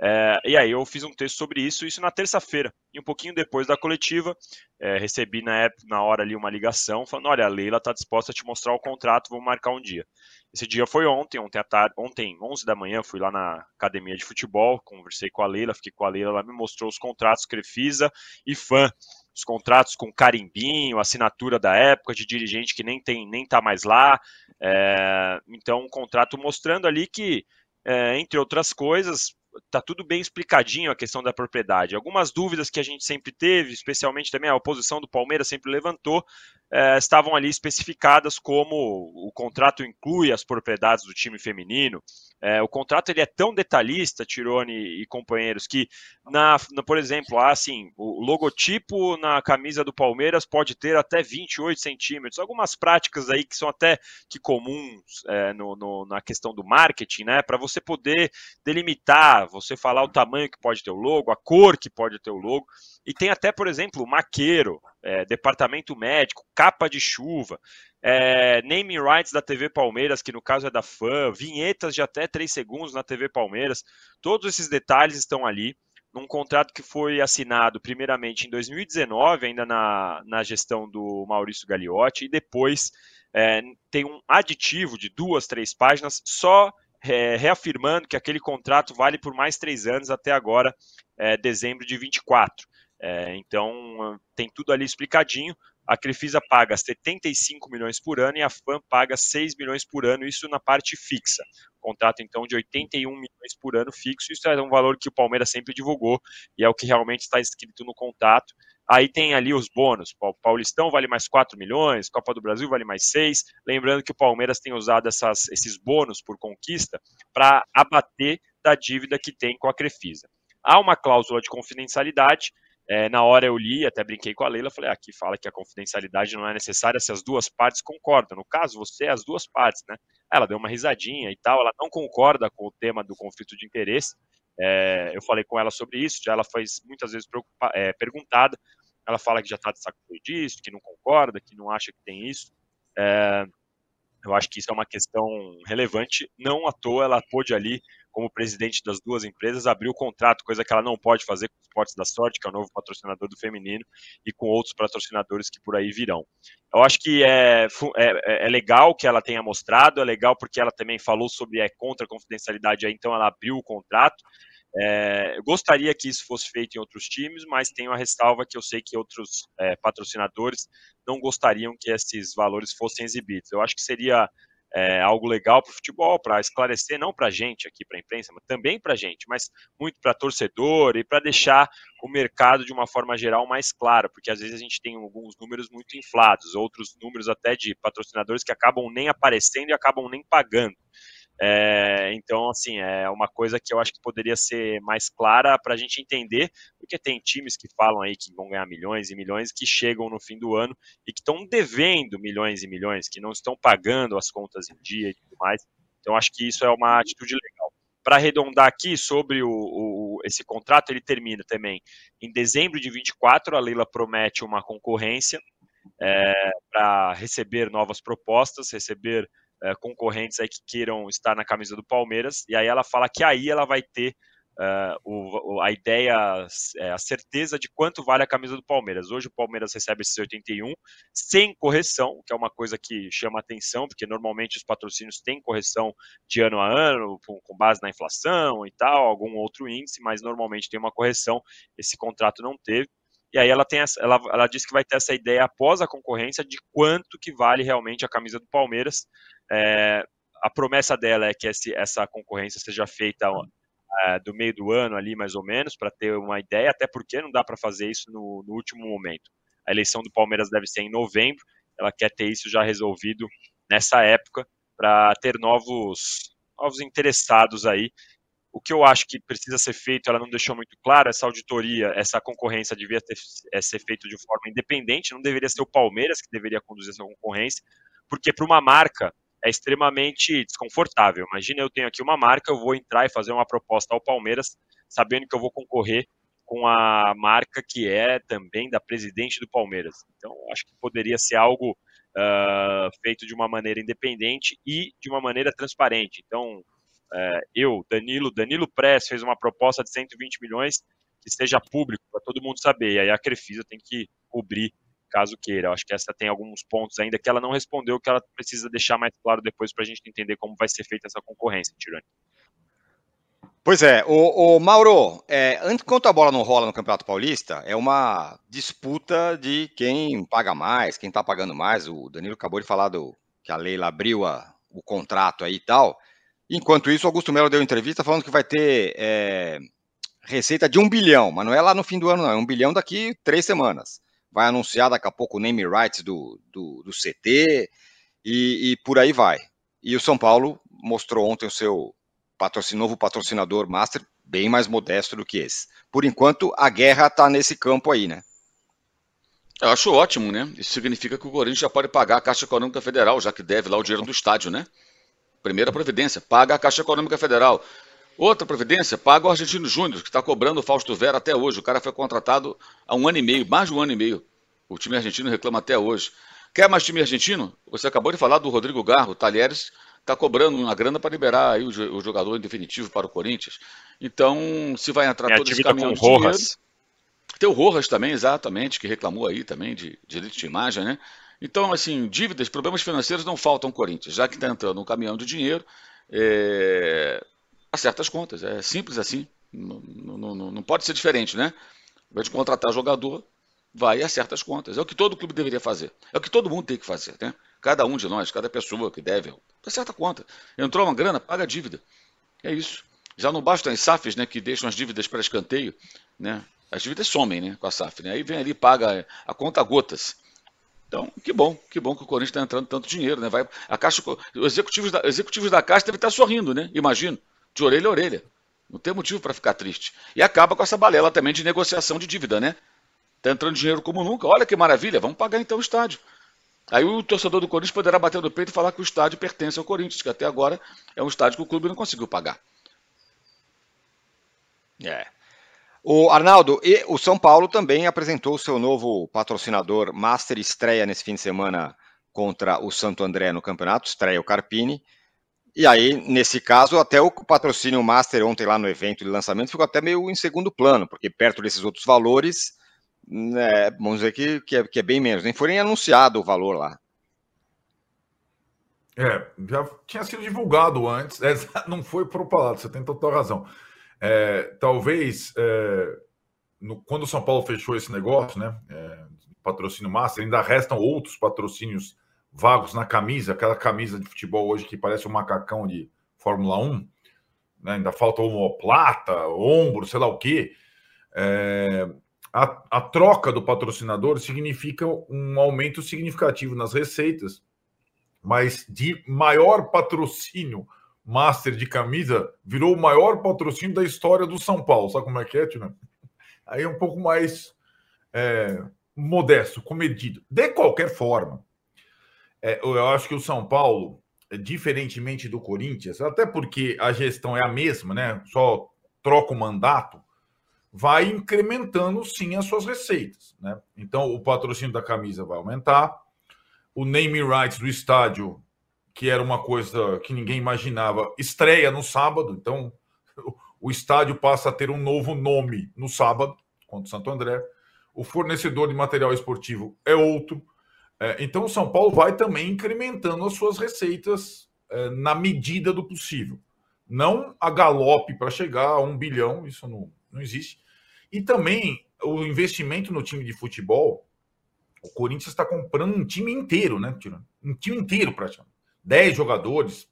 É, e aí eu fiz um texto sobre isso, isso na terça-feira. E um pouquinho depois da coletiva, é, recebi na, época, na hora ali uma ligação falando, olha, a Leila está disposta a te mostrar o contrato, vamos marcar um dia. Esse dia foi ontem, ontem à tarde, ontem, 11 da manhã, fui lá na academia de futebol, conversei com a Leila, fiquei com a Leila, ela me mostrou os contratos Crefisa e fã os contratos com carimbinho, assinatura da época de dirigente que nem tem nem tá mais lá. É, então, um contrato mostrando ali que, é, entre outras coisas, tá tudo bem explicadinho a questão da propriedade. Algumas dúvidas que a gente sempre teve, especialmente também a oposição do Palmeiras sempre levantou, é, estavam ali especificadas como o contrato inclui as propriedades do time feminino. É, o contrato ele é tão detalhista, Tirone e companheiros, que, na, na, por exemplo, assim, o logotipo na camisa do Palmeiras pode ter até 28 centímetros. Algumas práticas aí que são até que comuns é, no, no, na questão do marketing, né? Para você poder delimitar, você falar o tamanho que pode ter o logo, a cor que pode ter o logo. E tem até, por exemplo, maqueiro, é, departamento médico, capa de chuva, é, naming rights da TV Palmeiras, que no caso é da fã, vinhetas de até 3 segundos na TV Palmeiras, todos esses detalhes estão ali num contrato que foi assinado primeiramente em 2019, ainda na, na gestão do Maurício Gagliotti, e depois é, tem um aditivo de duas, três páginas, só é, reafirmando que aquele contrato vale por mais três anos até agora, é, dezembro de 24. É, então tem tudo ali explicadinho. A Crefisa paga 75 milhões por ano e a FAM paga 6 milhões por ano, isso na parte fixa. Contrato então de 81 milhões por ano fixo, isso é um valor que o Palmeiras sempre divulgou e é o que realmente está escrito no contrato. Aí tem ali os bônus. O Paulistão vale mais 4 milhões, Copa do Brasil vale mais 6. Lembrando que o Palmeiras tem usado essas, esses bônus por conquista para abater da dívida que tem com a Crefisa. Há uma cláusula de confidencialidade é, na hora eu li, até brinquei com a Leila, falei, ah, aqui fala que a confidencialidade não é necessária se as duas partes concordam. No caso, você é as duas partes, né? Ela deu uma risadinha e tal, ela não concorda com o tema do conflito de interesse. É, eu falei com ela sobre isso, já ela foi muitas vezes é, perguntada. Ela fala que já está de saco disso, que não concorda, que não acha que tem isso. É, eu acho que isso é uma questão relevante. Não à toa ela pôde ali como presidente das duas empresas, abriu o contrato, coisa que ela não pode fazer com os Esportes da Sorte, que é o novo patrocinador do feminino, e com outros patrocinadores que por aí virão. Eu acho que é, é, é legal que ela tenha mostrado, é legal porque ela também falou sobre é contra a confidencialidade, então ela abriu o contrato. É, eu gostaria que isso fosse feito em outros times, mas tenho a ressalva que eu sei que outros é, patrocinadores não gostariam que esses valores fossem exibidos. Eu acho que seria é, algo legal para o futebol, para esclarecer, não para a gente aqui, para a imprensa, mas também para a gente, mas muito para torcedor e para deixar o mercado de uma forma geral mais claro, porque às vezes a gente tem alguns números muito inflados, outros números até de patrocinadores que acabam nem aparecendo e acabam nem pagando. É, então, assim, é uma coisa que eu acho que poderia ser mais clara para a gente entender, porque tem times que falam aí que vão ganhar milhões e milhões, que chegam no fim do ano e que estão devendo milhões e milhões, que não estão pagando as contas em dia e tudo mais. Então, acho que isso é uma atitude legal. Para arredondar aqui sobre o, o, esse contrato, ele termina também em dezembro de 24. A Leila promete uma concorrência é, para receber novas propostas, receber é, concorrentes aí que queiram estar na camisa do Palmeiras, e aí ela fala que aí ela vai ter uh, o, a ideia, é, a certeza de quanto vale a camisa do Palmeiras. Hoje o Palmeiras recebe esses 81 sem correção, que é uma coisa que chama atenção, porque normalmente os patrocínios têm correção de ano a ano, com, com base na inflação e tal, algum outro índice, mas normalmente tem uma correção. Esse contrato não teve. E aí ela tem essa, ela, ela diz que vai ter essa ideia após a concorrência de quanto que vale realmente a camisa do Palmeiras. É, a promessa dela é que esse, essa concorrência seja feita é, do meio do ano ali, mais ou menos, para ter uma ideia, até porque não dá para fazer isso no, no, último momento. A eleição do Palmeiras deve ser em novembro, ela quer ter isso já resolvido nessa época, para ter novos, novos interessados aí o que eu acho que precisa ser feito, ela não deixou muito claro, essa auditoria, essa concorrência devia ter, é, ser feita de forma independente, não deveria ser o Palmeiras que deveria conduzir essa concorrência, porque para uma marca é extremamente desconfortável. Imagina eu tenho aqui uma marca, eu vou entrar e fazer uma proposta ao Palmeiras, sabendo que eu vou concorrer com a marca que é também da presidente do Palmeiras. Então, acho que poderia ser algo uh, feito de uma maneira independente e de uma maneira transparente. Então, é, eu, Danilo, Danilo Press fez uma proposta de 120 milhões que esteja público para todo mundo saber. E aí a Crefisa tem que cobrir caso queira. Eu acho que essa tem alguns pontos ainda que ela não respondeu, que ela precisa deixar mais claro depois para a gente entender como vai ser feita essa concorrência, Tirani. Pois é, o, o Mauro, é, enquanto a bola não rola no Campeonato Paulista, é uma disputa de quem paga mais, quem está pagando mais. O Danilo acabou de falar do que a Leila abriu a, o contrato aí e tal. Enquanto isso, Augusto Melo deu entrevista falando que vai ter é, receita de um bilhão, mas não é lá no fim do ano, não. É um bilhão daqui três semanas. Vai anunciar daqui a pouco o name rights do, do, do CT e, e, por aí vai. E o São Paulo mostrou ontem o seu patrocin, novo patrocinador master, bem mais modesto do que esse. Por enquanto, a guerra está nesse campo aí, né? Eu acho ótimo, né? Isso significa que o Corinthians já pode pagar a Caixa Econômica Federal, já que deve lá o dinheiro do estádio, né? Primeira providência, paga a Caixa Econômica Federal. Outra providência, paga o Argentino Júnior, que está cobrando o Fausto Vera até hoje. O cara foi contratado há um ano e meio, mais de um ano e meio. O time argentino reclama até hoje. Quer mais time argentino? Você acabou de falar do Rodrigo Garro, Talheres está cobrando uma grana para liberar aí o, jogador em definitivo para o Corinthians. Então, se vai entrar é todo esse caminhão de dinheiro... Tem o Rojas também, exatamente, que reclamou aí também de direito de imagem, né? Então, assim, dívidas, problemas financeiros não faltam ao Corinthians, já que está entrando um caminhão de dinheiro, é... acerta as contas, é simples assim, não, não, não, não pode ser diferente, né? Ao invés de contratar jogador, vai e acerta as contas. É o que todo clube deveria fazer, é o que todo mundo tem que fazer, né? Cada um de nós, cada pessoa que deve, acerta a conta. Entrou uma grana, paga a dívida. É isso. Já não bastam as SAFs, né, que deixam as dívidas para escanteio, né? As dívidas somem, né, com a SAF, né? Aí vem ali paga a conta gotas. Então, que bom, que bom que o Corinthians está entrando tanto dinheiro, né? Vai, a Caixa, os executivos da, executivos da Caixa devem estar sorrindo, né? Imagino, de orelha a orelha. Não tem motivo para ficar triste. E acaba com essa balela também de negociação de dívida, né? Está entrando dinheiro como nunca. Olha que maravilha, vamos pagar então o estádio. Aí o torcedor do Corinthians poderá bater no peito e falar que o estádio pertence ao Corinthians, que até agora é um estádio que o clube não conseguiu pagar. É. O Arnaldo, o São Paulo também apresentou o seu novo patrocinador Master estreia nesse fim de semana contra o Santo André no campeonato, estreia o Carpini. E aí, nesse caso, até o patrocínio Master ontem lá no evento de lançamento ficou até meio em segundo plano, porque perto desses outros valores, né, vamos dizer que, que, é, que é bem menos. Nem foi nem anunciado o valor lá. É, já tinha sido divulgado antes, não foi propalado, você tem total razão. É, talvez é, no, quando o São Paulo fechou esse negócio, né, é, patrocínio master, ainda restam outros patrocínios vagos na camisa, aquela camisa de futebol hoje que parece um macacão de Fórmula 1, né, ainda falta omoplata, ombro, sei lá o quê. É, a, a troca do patrocinador significa um aumento significativo nas receitas, mas de maior patrocínio master de camisa virou o maior patrocínio da história do São Paulo. Sabe como é que é, Tina? Aí é um pouco mais é, modesto, comedido. De qualquer forma, é, eu acho que o São Paulo, diferentemente do Corinthians, até porque a gestão é a mesma, né? Só troca o mandato vai incrementando sim as suas receitas. Né? Então, o patrocínio da camisa vai aumentar, o name rights do estádio, que era uma coisa que ninguém imaginava, estreia no sábado, então o estádio passa a ter um novo nome no sábado, contra o Santo André. O fornecedor de material esportivo é outro. É, então, o São Paulo vai também incrementando as suas receitas é, na medida do possível. Não a galope para chegar a um bilhão, isso não, não existe, e também o investimento no time de futebol. O Corinthians está comprando um time inteiro, né? Um time inteiro, praticamente. Dez jogadores,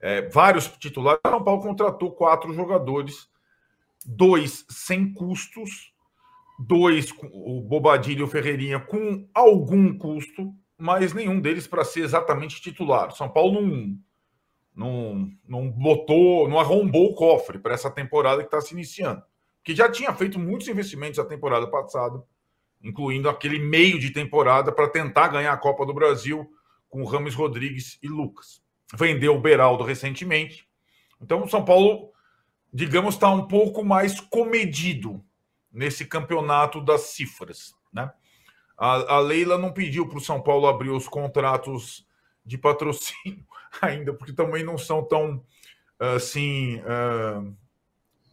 é, vários titulares. São Paulo contratou quatro jogadores, dois sem custos, dois, o Bobadilha e o Ferreirinha, com algum custo, mas nenhum deles para ser exatamente titular. São Paulo não, não, não botou, não arrombou o cofre para essa temporada que está se iniciando que já tinha feito muitos investimentos a temporada passada, incluindo aquele meio de temporada para tentar ganhar a Copa do Brasil com Rames Rodrigues e Lucas. Vendeu o Beraldo recentemente. Então, o São Paulo, digamos, está um pouco mais comedido nesse campeonato das cifras. Né? A, a Leila não pediu para o São Paulo abrir os contratos de patrocínio ainda, porque também não são tão assim. Uh,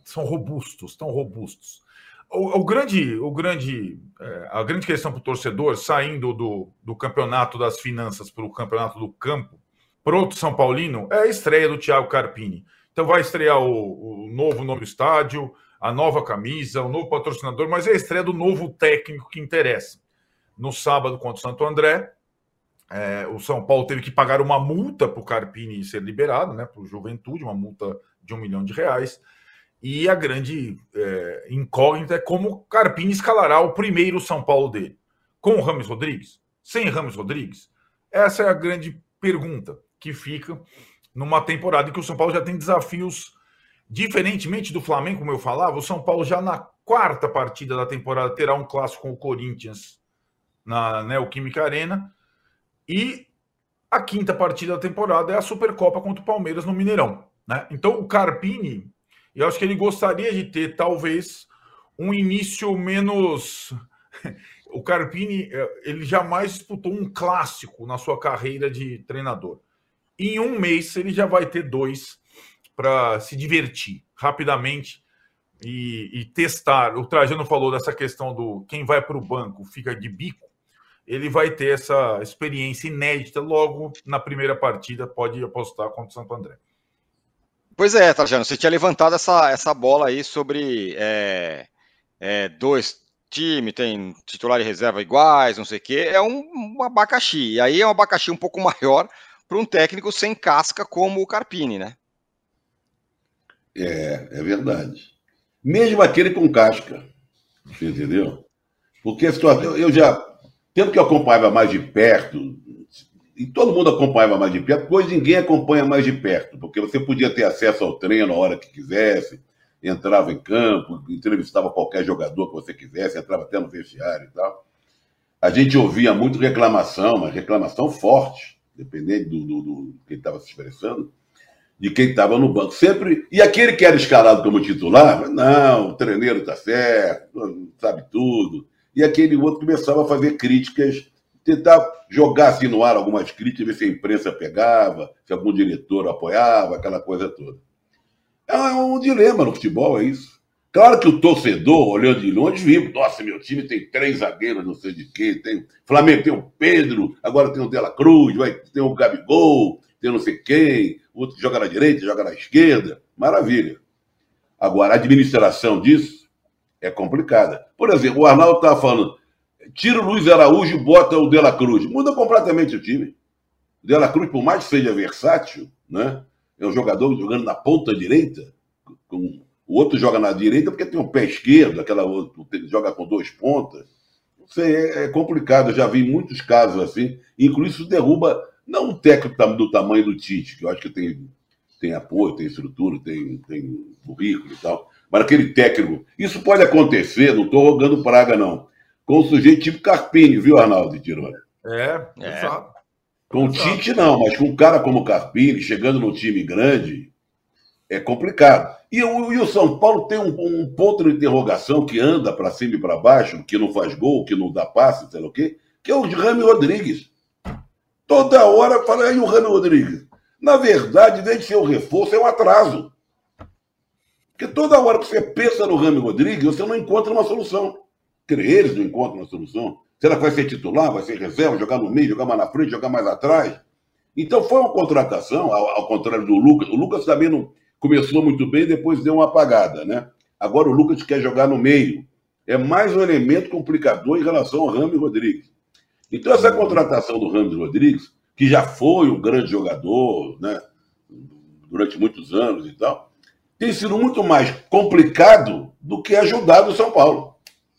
são robustos, tão robustos. O, o grande, o grande, é, a grande questão para o torcedor, saindo do, do campeonato das finanças para o campeonato do campo, para o São Paulino, é a estreia do Thiago Carpini. Então vai estrear o, o novo nome estádio, a nova camisa, o novo patrocinador, mas é a estreia do novo técnico que interessa. No sábado contra o Santo André, é, o São Paulo teve que pagar uma multa para o Carpini ser liberado, né, para o Juventude, uma multa de um milhão de reais. E a grande é, incógnita é como Carpini escalará o primeiro São Paulo dele. Com o Rames Rodrigues? Sem Rames Rodrigues? Essa é a grande pergunta que fica numa temporada em que o São Paulo já tem desafios, diferentemente do Flamengo, como eu falava, o São Paulo já na quarta partida da temporada terá um clássico com o Corinthians na Neoquímica Arena e a quinta partida da temporada é a Supercopa contra o Palmeiras no Mineirão. Né? Então o Carpini e eu acho que ele gostaria de ter, talvez, um início menos. o Carpini é, ele jamais disputou um clássico na sua carreira de treinador. Em um mês ele já vai ter dois para se divertir rapidamente e, e, testar. O Trajano falou dessa questão do quem vai para o banco fica de bico. Ele vai ter essa experiência inédita logo na primeira partida, pode apostar contra o Santo André. Pois é, Trajano, você tinha levantado essa, essa bola aí sobre é, é, dois times, tem titular e reserva iguais, não sei o quê. É um, um abacaxi. E aí é um abacaxi um pouco maior para um técnico sem casca como o Carpini, né? É, é verdade. Mesmo aquele com casca. Entendeu? Porque a situação. Eu já. Tendo que acompanhava mais de perto, e todo mundo acompanhava mais de perto, hoje ninguém acompanha mais de perto, porque você podia ter acesso ao treino a hora que quisesse, entrava em campo, entrevistava qualquer jogador que você quisesse, entrava até no vestiário e tal. A gente ouvia muito reclamação, mas reclamação forte, dependendo do, do, do que estava se expressando, de quem estava no banco. Sempre. E aquele que era escalado como titular, não, o treineiro está certo, sabe tudo. E aquele outro começava a fazer críticas, tentar jogar assim no ar algumas críticas, ver se a imprensa pegava, se algum diretor apoiava, aquela coisa toda. É um dilema no futebol, é isso. Claro que o torcedor, olhando de longe, viu, nossa, meu time tem três zagueiros, não sei de quê, tem Flamengo tem o Pedro, agora tem o Dela Cruz, vai ter o Gabigol, tem não sei quem, outro joga na direita, joga na esquerda. Maravilha. Agora, a administração disso é complicada. Por exemplo, o Arnaldo estava falando, tira o Luiz Araújo e bota o Dela Cruz. Muda completamente o time. O Dela Cruz, por mais que seja versátil, né? é um jogador jogando na ponta direita, com, o outro joga na direita porque tem um pé esquerdo, aquela outra joga com dois pontas. Não sei, é, é complicado. Eu já vi muitos casos assim. Inclusive, isso derruba não um técnico do tamanho do Tite, que eu acho que tem, tem apoio, tem estrutura, tem, tem currículo e tal. Mas aquele técnico, isso pode acontecer, não estou rogando praga, não. Com um sujeito tipo Carpini, viu, Arnaldo Tirone? É, é. Com o Tite, não, mas com um cara como Carpini, chegando num time grande, é complicado. E o, e o São Paulo tem um, um, ponto de interrogação que anda para cima e para baixo, que não faz gol, que não dá passe, sei lá o quê, que é o Rami Rodrigues. Toda hora fala, aí o Rami Rodrigues. Na verdade, em vez de ser um reforço, é um atraso. Porque toda hora que você pensa no Rami Rodrigues, você não encontra uma solução. Eles não encontram uma solução. Será que vai ser titular, vai ser reserva, jogar no meio, jogar mais na frente, jogar mais atrás? Então foi uma contratação, ao, ao contrário do Lucas. O Lucas também não começou muito bem, depois deu uma apagada, né? Agora o Lucas quer jogar no meio. É mais um elemento complicador em relação ao Rami Rodrigues. Então, essa contratação do Ramos Rodrigues, que já foi um grande jogador, né, durante muitos anos e tal, tem sido muito mais complicado do que ajudado o São Paulo.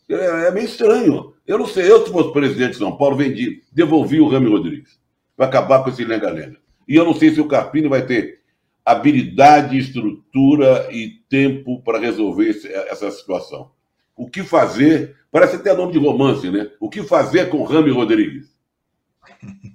É, é meio estranho. Eu não sei, eu se fosse presidente de São Paulo, vendi, devolvi o Rami Rodrigues. Vai acabar com esse lenga-lenga. E eu não sei se o Carpini vai ter habilidade, estrutura e tempo para resolver essa situação. O que fazer Parece até nome de romance, né? O que fazer com Rami Rodrigues?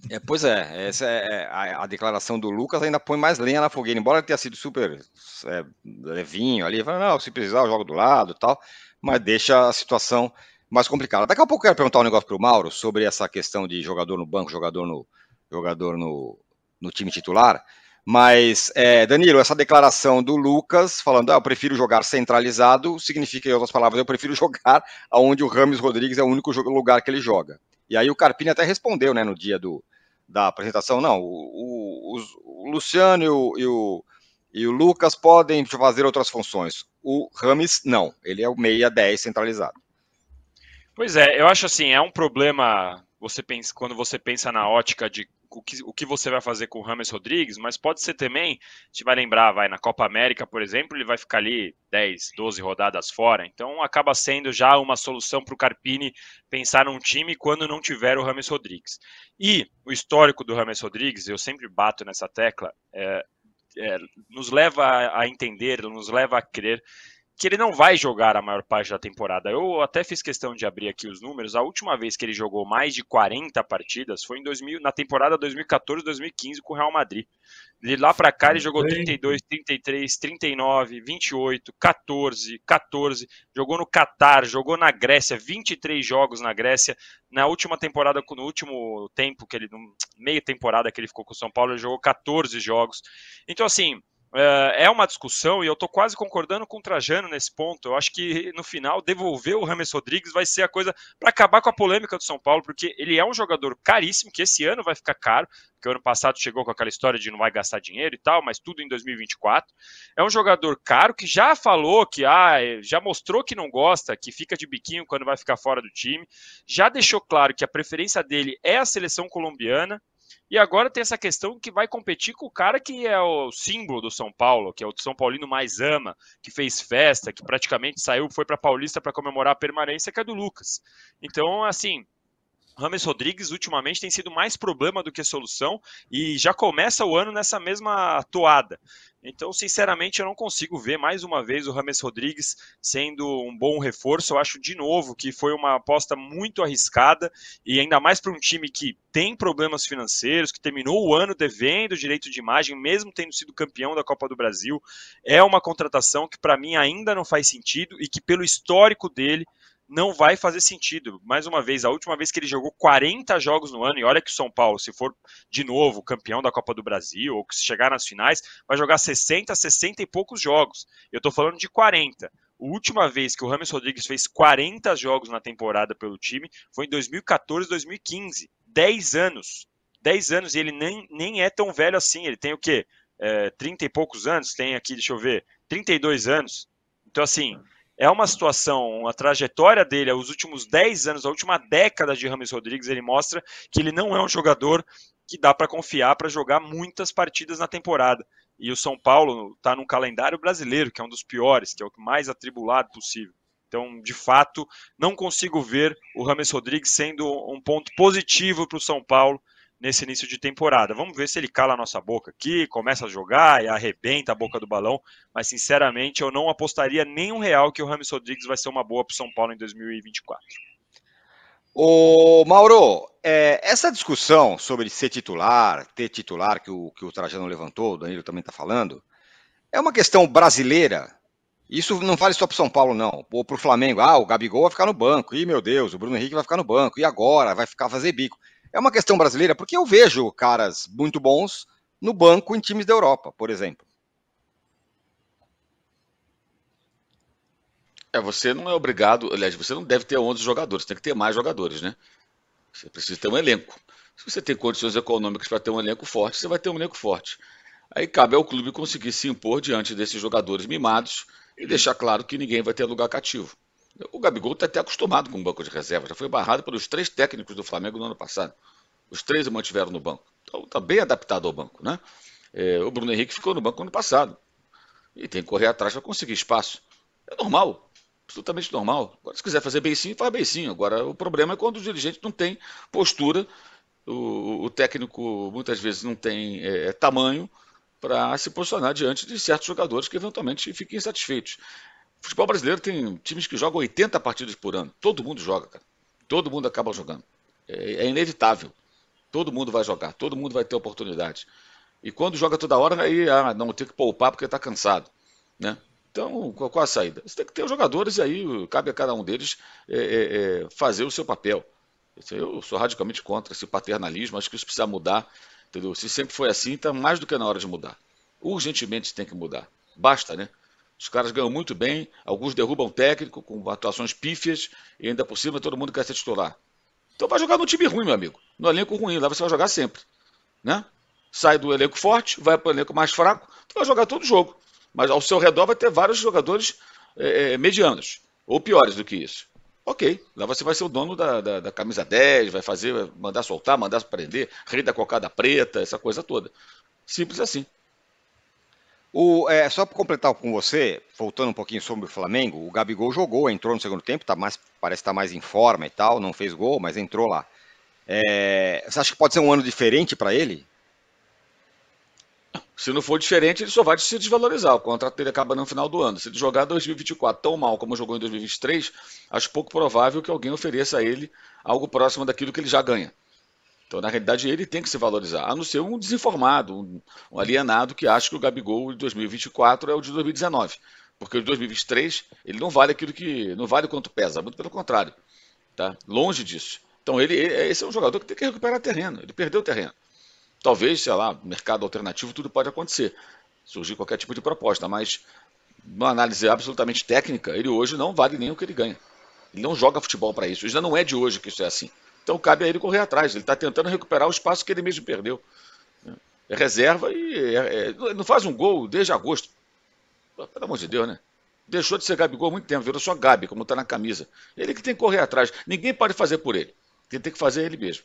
É, pois é, essa é, é a, a, declaração do Lucas ainda põe mais lenha na fogueira, embora ele tenha sido super é, levinho ali, fala, não, se precisar eu jogo do lado tal, mas deixa a situação mais complicada. Daqui a pouco eu quero perguntar um negócio para o Mauro sobre essa questão de jogador no banco, jogador no, jogador no, no time titular, mas, é, Danilo, essa declaração do Lucas falando, ah, eu prefiro jogar centralizado, significa, em outras palavras, eu prefiro jogar onde o Rames Rodrigues é o único lugar que ele joga. E aí o Carpini até respondeu, né, no dia do, da apresentação, não, o, o, o Luciano e o, e o, e o Lucas podem fazer outras funções. O Rames, não, ele é o meia 10 centralizado. Pois é, eu acho assim, é um problema você pensa, quando você pensa na ótica de o que, o que você vai fazer com o Rames Rodrigues, mas pode ser também, a gente vai lembrar, vai na Copa América, por exemplo, ele vai ficar ali 10, 12 rodadas fora, então acaba sendo já uma solução para o Carpini pensar num time quando não tiver o Rames Rodrigues. E o histórico do Rames Rodrigues, eu sempre bato nessa tecla, é, é, nos leva a entender, nos leva a crer que ele não vai jogar a maior parte da temporada. Eu até fiz questão de abrir aqui os números. A última vez que ele jogou mais de 40 partidas foi em 2000, na temporada 2014-2015 com o Real Madrid. De lá para cá ele jogou 32, 33, 39, 28, 14, 14. Jogou no Catar, jogou na Grécia, 23 jogos na Grécia. Na última temporada, no último tempo que ele, meia temporada que ele ficou com o São Paulo, ele jogou 14 jogos. Então assim, é, é uma discussão e eu estou quase concordando com o Trajano nesse ponto. Eu acho que no final devolver o Rames Rodrigues vai ser a coisa para acabar com a polêmica do São Paulo, porque ele é um jogador caríssimo, que esse ano vai ficar caro, porque o ano passado chegou com aquela história de não vai gastar dinheiro e tal, mas tudo em 2024. É um jogador caro que já falou que ah, já mostrou que não gosta, que fica de biquinho quando vai ficar fora do time, já deixou claro que a preferência dele é a seleção colombiana e agora tem essa questão que vai competir com o cara que é o símbolo do São Paulo, que é o São Paulino mais ama, que fez festa, que praticamente saiu, foi para Paulista para comemorar a permanência, que é do Lucas. Então, assim, Rames Rodrigues ultimamente tem sido mais problema do que solução e já começa o ano nessa mesma toada. Então, sinceramente, eu não consigo ver mais uma vez o Rames Rodrigues sendo um bom reforço. Eu acho de novo que foi uma aposta muito arriscada e ainda mais para um time que tem problemas financeiros, que terminou o ano devendo direito de imagem, mesmo tendo sido campeão da Copa do Brasil. É uma contratação que para mim ainda não faz sentido e que pelo histórico dele não vai fazer sentido. Mais uma vez, a última vez que ele jogou 40 jogos no ano, e olha que o São Paulo, se for de novo campeão da Copa do Brasil, ou se chegar nas finais, vai jogar 60, 60 e poucos jogos. Eu estou falando de 40. A última vez que o Rames Rodrigues fez 40 jogos na temporada pelo time foi em 2014, 2015. 10 anos. 10 anos, e ele nem, nem é tão velho assim. Ele tem o quê? É, 30 e poucos anos? Tem aqui, deixa eu ver, 32 anos. Então, assim, é uma situação, a trajetória dele, os últimos 10 anos, a última década de Rames Rodrigues, ele mostra que ele não é um jogador que dá para confiar para jogar muitas partidas na temporada. E o São Paulo está num calendário brasileiro, que é um dos piores, que é o mais atribulado possível. Então, de fato, não consigo ver o Rames Rodrigues sendo um ponto positivo para o São Paulo nesse início de temporada. Vamos ver se ele cala a nossa boca aqui, começa a jogar e arrebenta a boca do balão, mas sinceramente eu não apostaria nem um real que o Rames Rodrigues vai ser uma boa para o São Paulo em 2024. Ô Mauro, é, essa discussão sobre ser titular, ter titular que o, que o Trajano levantou, o Danilo também está falando, é uma questão brasileira. Isso não vale só para São Paulo, não. Ou para o Flamengo. Ah, o Gabigol vai ficar no banco. Ih, meu Deus, o Bruno Henrique vai ficar no banco. E agora? Vai ficar fazer bico. É uma questão brasileira porque eu vejo caras muito bons no banco em times da Europa, por exemplo. É, você não é obrigado, aliás, você não deve ter 11 jogadores, tem que ter mais jogadores, né? Você precisa ter um elenco. Se você tem condições econômicas para ter um elenco forte, você vai ter um elenco forte. Aí cabe ao clube conseguir se impor diante desses jogadores mimados e deixar claro que ninguém vai ter lugar cativo. O Gabigol está até acostumado com o banco de reserva. Já foi barrado pelos três técnicos do Flamengo no ano passado. Os três o mantiveram no banco. Então está bem adaptado ao banco, né? É, o Bruno Henrique ficou no banco no ano passado. E tem que correr atrás para conseguir espaço. É normal. Absolutamente normal. Agora, se quiser fazer beicinho, faz beicinho. Agora, o problema é quando o dirigente não tem postura, o, o técnico muitas vezes não tem é, tamanho para se posicionar diante de certos jogadores que eventualmente fiquem insatisfeitos. Futebol brasileiro tem times que jogam 80 partidas por ano. Todo mundo joga, cara. Todo mundo acaba jogando. É, é inevitável. Todo mundo vai jogar, todo mundo vai ter oportunidade. E quando joga toda hora, aí ah, não tem que poupar porque está cansado. Né? Então, qual, a saída? Você tem que ter os jogadores e aí cabe a cada um deles é, é, é, fazer o seu papel. Eu sou radicalmente contra esse paternalismo, acho que isso precisa mudar. Entendeu? Se sempre foi assim, está mais do que na hora de mudar. Urgentemente tem que mudar. Basta, né? Os caras ganham muito bem, alguns derrubam técnico com atuações pífias e ainda por cima todo mundo quer ser titular. Então vai jogar no time ruim, meu amigo. No elenco ruim, lá você vai jogar sempre. Né? Sai do elenco forte, vai para o elenco mais fraco, tu vai jogar todo jogo. Mas ao seu redor vai ter vários jogadores é, medianos, ou piores do que isso. Ok, lá você vai ser o dono da, da, da camisa 10, vai fazer, mandar soltar, mandar prender, rei da cocada preta, essa coisa toda. Simples assim. O, é, só para completar com você, voltando um pouquinho sobre o Flamengo, o Gabigol jogou, entrou no segundo tempo, tá mais, parece estar tá mais em forma e tal, não fez gol, mas entrou lá. É, você acha que pode ser um ano diferente para ele? Se não for diferente, ele só vai se desvalorizar. O contrato dele acaba no final do ano. Se ele jogar 2024 tão mal como jogou em 2023, acho pouco provável que alguém ofereça a ele algo próximo daquilo que ele já ganha. Então, na realidade, ele tem que se valorizar, a não ser um desinformado, um, alienado que acha que o Gabigol de 2024 é o de 2019. Porque o de 2023, ele não vale aquilo que. não vale quanto pesa, muito pelo contrário. Tá? Longe disso. Então, ele, esse é um jogador que tem que recuperar terreno. Ele perdeu terreno. Talvez, sei lá, mercado alternativo, tudo pode acontecer. Surgir qualquer tipo de proposta, mas numa análise absolutamente técnica, ele hoje não vale nem o que ele ganha. Ele não joga futebol para isso. Já não é de hoje que isso é assim. Então cabe a ele correr atrás. Ele está tentando recuperar o espaço que ele mesmo perdeu. É reserva e é, é, não faz um gol desde agosto. Pelo amor de Deus, né? Deixou de ser Gabigol há muito tempo, virou só Gabi, como está na camisa. Ele que tem que correr atrás. Ninguém pode fazer por ele. Quem tem que fazer é ele mesmo.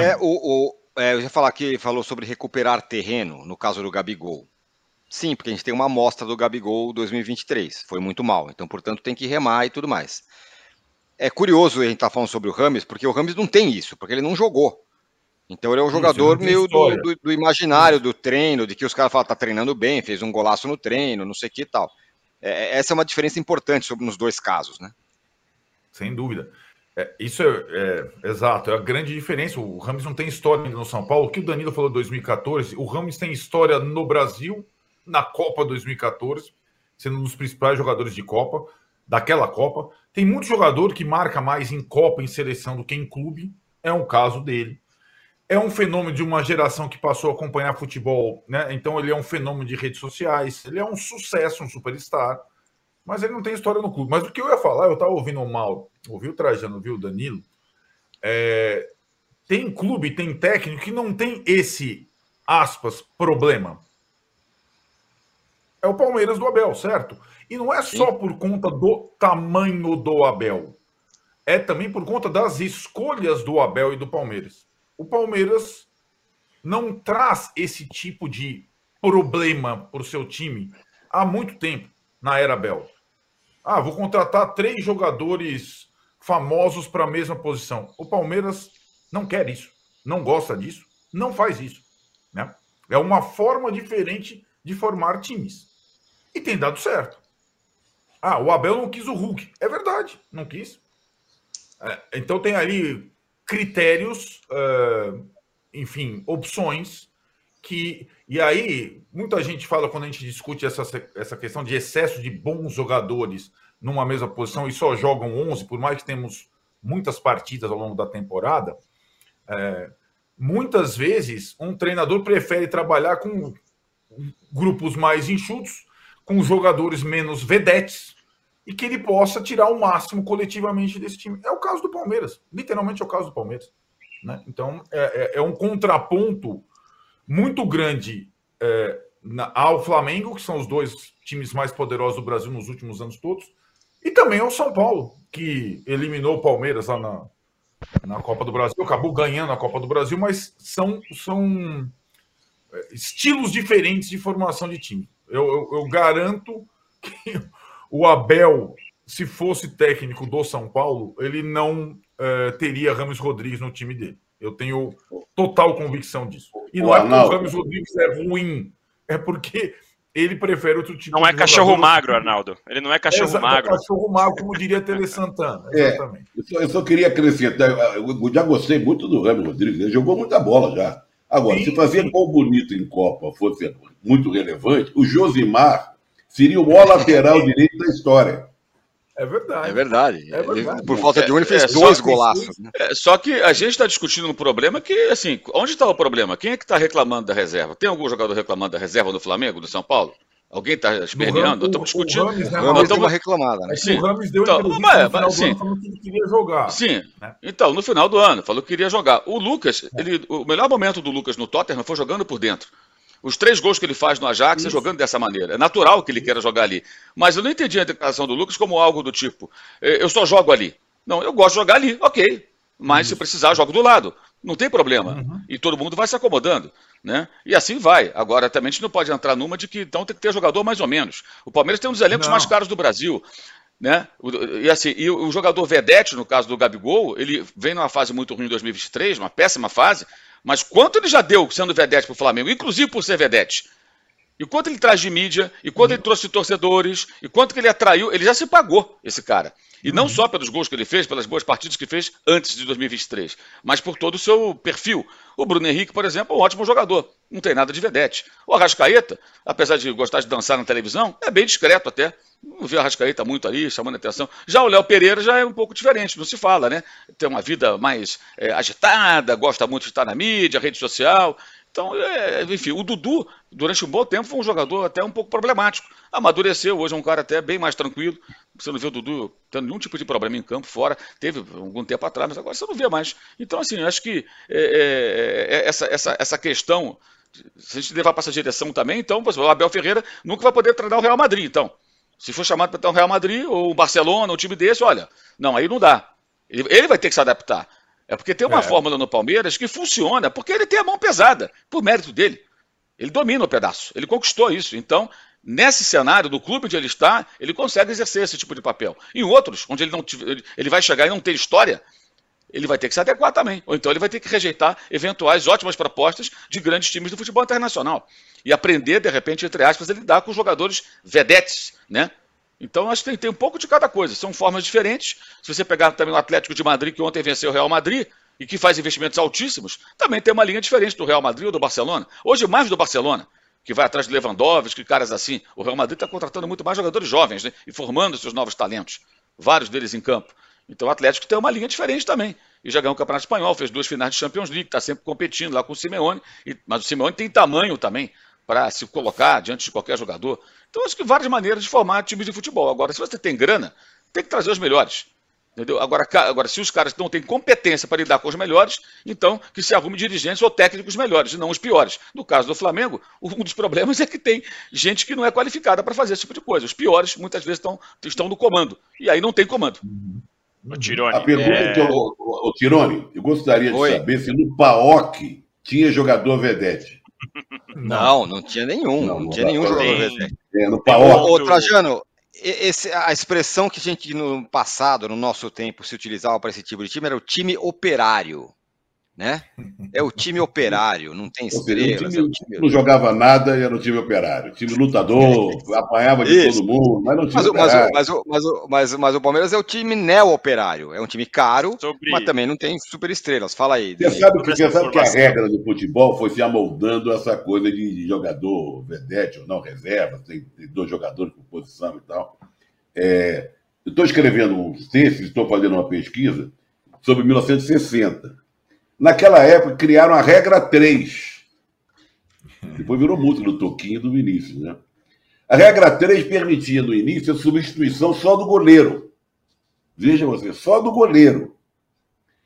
É, o, o, é, eu ia falar que falou sobre recuperar terreno, no caso do Gabigol. Sim, porque a gente tem uma amostra do Gabigol 2023. Foi muito mal. Então, portanto, tem que remar e tudo mais. É curioso a gente estar tá falando sobre o Rames, porque o Rames não tem isso, porque ele não jogou. Então ele é um jogador meio do, do, do, imaginário do treino, de que os caras falam, tá treinando bem, fez um golaço no treino, não sei o que e tal. É, essa é uma diferença importante sobre nos dois casos, né? Sem dúvida. É, isso é, é, exato, é a grande diferença. O Ramos não tem história no São Paulo. O que o Danilo falou em 2014, o Ramos tem história no Brasil, na Copa 2014, sendo um dos principais jogadores de Copa, daquela Copa. Tem muito jogador que marca mais em Copa, em seleção, do que em clube. É um caso dele. É um fenômeno de uma geração que passou a acompanhar futebol, né? Então ele é um fenômeno de redes sociais, ele é um sucesso, um superstar mas ele não tem história no clube. Mas o que eu ia falar, eu estava ouvindo o Mauro, ouvi o Trajano, ouvi o Danilo. É, tem clube, tem técnico que não tem esse, aspas, problema. É o Palmeiras do Abel, certo? E não é só por conta do tamanho do Abel. É também por conta das escolhas do Abel e do Palmeiras. O Palmeiras não traz esse tipo de problema para o seu time há muito tempo, na era Abel. Ah, vou contratar três jogadores famosos para a mesma posição. O Palmeiras não quer isso, não gosta disso, não faz isso. Né? É uma forma diferente de formar times. E tem dado certo. Ah, o Abel não quis o Hulk. É verdade, não quis. É, então tem ali critérios, uh, enfim, opções que. E aí, muita gente fala quando a gente discute essa, essa questão de excesso de bons jogadores numa mesma posição e só jogam 11, por mais que temos muitas partidas ao longo da temporada, é, muitas vezes um treinador prefere trabalhar com grupos mais enxutos, com jogadores menos vedetes, e que ele possa tirar o máximo coletivamente desse time. É o caso do Palmeiras, literalmente é o caso do Palmeiras. Né? Então, é, é, é um contraponto muito grande é, na, ao Flamengo, que são os dois times mais poderosos do Brasil nos últimos anos todos, e também ao São Paulo, que eliminou o Palmeiras lá na, na Copa do Brasil, acabou ganhando a Copa do Brasil, mas são, são é, estilos diferentes de formação de time. Eu, eu, eu garanto que o Abel, se fosse técnico do São Paulo, ele não é, teria Ramos Rodrigues no time dele. Eu tenho total convicção disso. E não é porque o Ramos Rodrigues é ruim, é porque ele prefere outro tipo Não é cachorro magro, Arnaldo. Ele não é cachorro é, magro. É cachorro magro, como diria Tele Santana. É, exatamente. É, eu, só, eu, só, queria acrescentar, eu já gostei muito do Ramos Rodrigues, ele jogou muita bola já. Agora, sim, se fazer gol bonito em Copa fosse muito relevante, o Josimar seria o maior lateral direito da história. É verdade. É verdade. É verdade. Por falta de um, ele fez é, dois golaços. Né? É, só que a gente está discutindo um problema que, assim, onde está o problema? Quem é que está reclamando da reserva? Tem algum jogador reclamando da reserva do Flamengo, do São Paulo? Alguém está esperneando? Estamos discutindo. O Rames, né? Nós estamos uma reclamada. Né? Sim. O Rames deu então, mas, no final sim. do ano falando que ele queria jogar. Sim. Né? Então, no final do ano, falou que queria jogar. O Lucas, ele, o melhor momento do Lucas no Tottenham foi jogando por dentro. Os três gols que ele faz no Ajax é Isso. é jogando dessa maneira. É natural que ele queira jogar ali. Mas eu não entendi a declaração do Lucas como algo do tipo: é, eu só jogo ali. Não, eu gosto de jogar ali, ok. Mas Isso. se precisar, jogo do lado. Não tem problema. Uhum. E todo mundo vai se acomodando. Né? E assim vai. Agora, também a gente não pode entrar numa de que então tem que ter jogador mais ou menos. O Palmeiras tem um dos elencos não. mais caros do Brasil. Né? E assim, e o jogador Vedete, no caso do Gabigol, ele vem numa fase muito ruim em 2023, uma péssima fase, Mas quanto ele já deu sendo vedete para o Flamengo, inclusive por ser vedete? E quanto ele traz de mídia, e quanto ele trouxe torcedores, e quanto que ele atraiu, ele já se pagou, esse cara. E não só pelos gols que ele fez, pelas boas partidas que fez antes de 2023, mas por todo o seu perfil. O Bruno Henrique, por exemplo, é um ótimo jogador, não tem nada de vedete. O Arrascaeta, apesar de gostar de dançar na televisão, é bem discreto até. Não vê o Arrascaeta muito ali, chamando a atenção. Já o Léo Pereira já é um pouco diferente, não se fala, né? Tem uma vida mais é, agitada, gosta muito de estar na mídia, rede social. Então, é, enfim, o Dudu, durante um bom tempo, foi um jogador até um pouco problemático. Amadureceu, hoje é um cara até bem mais tranquilo. Você não vê o Dudu tendo nenhum tipo de problema em campo, fora. Teve algum tempo atrás, mas agora você não vê mais. Então, assim, acho que é, é, é essa, essa, essa questão, se a gente levar para essa direção também, então, o Abel Ferreira nunca vai poder treinar o Real Madrid. Então, se for chamado para treinar o Real Madrid, ou o Barcelona, um time desse, olha, não, aí não dá. Ele, ele vai ter que se adaptar. É porque tem uma é. fórmula no Palmeiras que funciona, porque ele tem a mão pesada, por mérito dele. Ele domina o pedaço, ele conquistou isso. Então, nesse cenário do clube onde ele está, ele consegue exercer esse tipo de papel. Em outros, onde ele não ele vai chegar e não ter história, ele vai ter que se adequar também. Ou então ele vai ter que rejeitar eventuais ótimas propostas de grandes times do futebol internacional. E aprender, de repente, entre aspas, a lidar com jogadores vedetes, né? Então, acho que tem, tem, um pouco de cada coisa. São formas diferentes. Se você pegar também o Atlético de Madrid, que ontem venceu o Real Madrid, e que faz investimentos altíssimos, também tem uma linha diferente do Real Madrid ou do Barcelona. Hoje, mais do Barcelona, que vai atrás de Lewandowski, caras assim. O Real Madrid está contratando muito mais jogadores jovens né? e formando seus novos talentos. Vários deles em campo. Então, o Atlético tem uma linha diferente também. E já ganhou o Campeonato Espanhol, fez duas finais de Champions League, está sempre competindo lá com o Simeone. E, mas o Simeone tem tamanho também para se colocar diante de qualquer jogador. Então, acho que várias maneiras de formar times de futebol. Agora, se você tem grana, tem que trazer os melhores. Entendeu? Agora, agora, se os caras não têm competência para lidar com os melhores, então que se arrume dirigentes ou técnicos melhores, e não os piores. No caso do Flamengo, um dos problemas é que tem gente que não é qualificada para fazer esse tipo de coisa. Os piores, muitas vezes, estão, estão no comando. E aí não tem comando. O Tirone, a pergunta é... que eu, o, o Tirone, eu gostaria de Oi. saber se no PAOC tinha jogador vedete. Não, não tinha nenhum. Não, não tinha nenhum jogador PAOC. Ô, Trajano, esse, a expressão que a gente no passado, no nosso tempo, se utilizava para esse tipo de time era o time operário né? É o time operário, não tem estrelas. Seja, é time, não jogava nada e era o time operário. Time lutador, apanhava de Isso. todo mundo, mas não tinha mas, mas, mas, mas, mas, mas, o Palmeiras é o time neo-operário. É um time caro, Sobre... mas também não tem super estrelas. Fala aí. Você sabe, que, você sabe que a regra do futebol foi se amoldando essa coisa de jogador vedete ou não, reserva, tem, tem dois jogadores por posição e tal. É, eu estou escrevendo um texto, estou fazendo uma pesquisa sobre 1960 Naquela época, criaram a regra 3. Depois virou música do Toquinho e do Vinícius, né? A regra 3 permitia no início a substituição só do goleiro. Veja você, só do goleiro.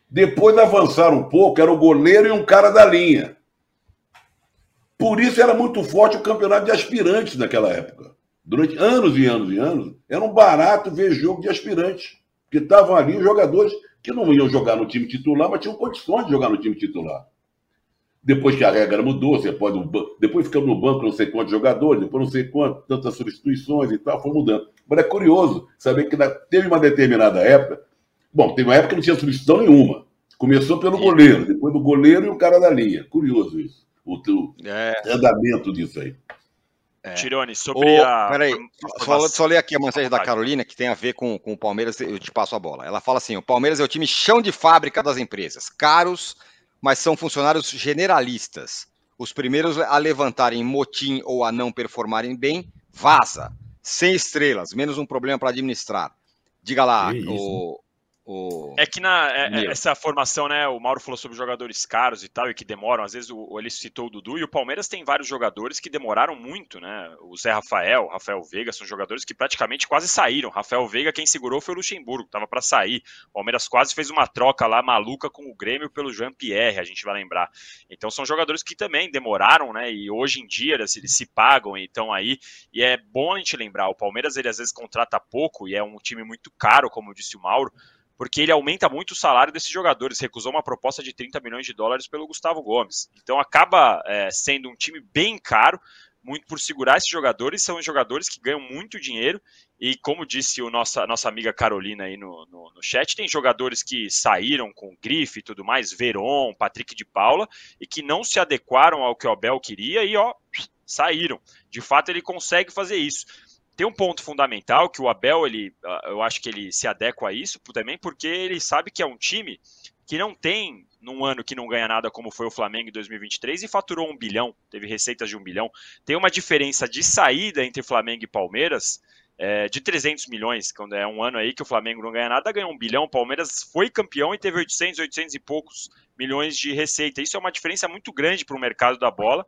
Depois avançaram um pouco, era o goleiro e um cara da linha. Por isso era muito forte o campeonato de aspirantes naquela época. Durante anos e anos e anos, era um barato ver jogo de aspirantes, que estavam ali os jogadores que não iam jogar no time titular, mas tinham condições de jogar no time titular. Depois que a regra mudou, você pode. Depois ficando no banco não sei quantos jogadores, depois não sei quantas, tantas substituições e tal, foi mudando. Mas é curioso saber que teve uma determinada época. Bom, teve uma época que não tinha substituição nenhuma. Começou pelo goleiro, depois do goleiro e o cara da linha. Curioso isso. O, o é. andamento disso aí. É. Tirone, sobre o, a. Peraí, só, só ler aqui a mensagem da Carolina, que tem a ver com, com o Palmeiras, eu te passo a bola. Ela fala assim: o Palmeiras é o time chão de fábrica das empresas, caros, mas são funcionários generalistas. Os primeiros a levantarem motim ou a não performarem bem, vaza. Sem estrelas, menos um problema para administrar. Diga lá, o, o... É que na é, é essa formação, né? O Mauro falou sobre jogadores caros e tal, e que demoram. Às vezes o, ele citou o Dudu, e o Palmeiras tem vários jogadores que demoraram muito, né? O Zé Rafael, Rafael Veiga, são jogadores que praticamente quase saíram. Rafael Veiga, quem segurou foi o Luxemburgo, tava para sair. O Palmeiras quase fez uma troca lá maluca com o Grêmio pelo Jean Pierre, a gente vai lembrar. Então são jogadores que também demoraram, né? E hoje em dia eles, eles se pagam e estão aí. E é bom a gente lembrar, o Palmeiras ele às vezes contrata pouco e é um time muito caro, como disse o Mauro porque ele aumenta muito o salário desses jogadores. Recusou uma proposta de 30 milhões de dólares pelo Gustavo Gomes. Então acaba é, sendo um time bem caro, muito por segurar esses jogadores, são jogadores que ganham muito dinheiro, e como disse o nossa, nossa amiga Carolina aí no, no, no chat, tem jogadores que saíram com grife e tudo mais, Veron, Patrick de Paula, e que não se adequaram ao que o Abel queria e ó, saíram. De fato, ele consegue fazer isso. Tem um ponto fundamental que o Abel, ele, ah, eu acho que ele se adequa a isso também, porque ele sabe que é um time que não tem num ano que não ganha nada como foi o Flamengo em 2023 e faturou um bilhão, teve receitas de um bilhão. Tem uma diferença de saída entre Flamengo e Palmeiras é, de 300 milhões, quando é um ano aí que o Flamengo não ganha nada, ganhou um bilhão, o Palmeiras foi campeão e teve 800, 800 e poucos milhões de receita. Isso é uma diferença muito grande para o mercado da bola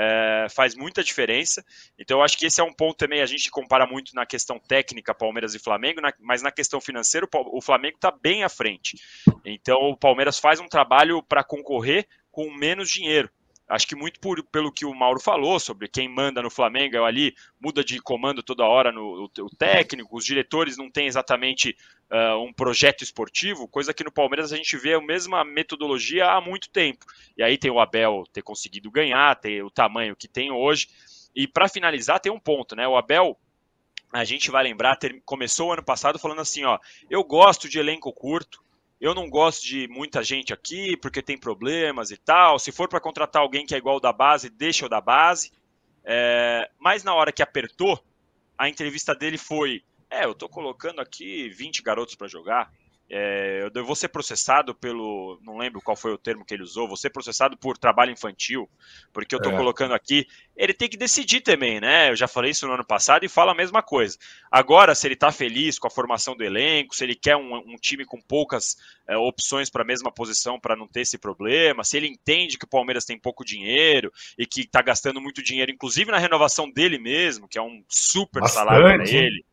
é, faz muita diferença. Então, eu acho que esse é um ponto também. A gente compara muito na questão técnica Palmeiras e Flamengo, na, mas na questão financeira, o, o Flamengo está bem à frente. Então, o Palmeiras faz um trabalho para concorrer com menos dinheiro. Acho que muito por, pelo que o Mauro falou sobre quem manda no Flamengo é ali, muda de comando toda hora no o, o técnico, os diretores não têm exatamente uh, um projeto esportivo, coisa que no Palmeiras a gente vê a mesma metodologia há muito tempo. E aí tem o Abel ter conseguido ganhar, ter o tamanho que tem hoje. E para finalizar, tem um ponto, né? O Abel, a gente vai lembrar, ter, começou o ano passado falando assim: ó, eu gosto de elenco curto, eu não gosto de muita gente aqui porque tem problemas e tal. Se for para contratar alguém que é igual da base, deixa o da base. É, mas na hora que apertou, a entrevista dele foi: É, eu tô colocando aqui 20 garotos para jogar. É, eu vou ser processado pelo. Não lembro qual foi o termo que ele usou. Vou ser processado por trabalho infantil, porque eu estou é. colocando aqui. Ele tem que decidir também, né? Eu já falei isso no ano passado e falo a mesma coisa. Agora, se ele está feliz com a formação do elenco, se ele quer um, um time com poucas é, opções para a mesma posição para não ter esse problema, se ele entende que o Palmeiras tem pouco dinheiro e que está gastando muito dinheiro, inclusive na renovação dele mesmo, que é um super Bastante. salário para ele.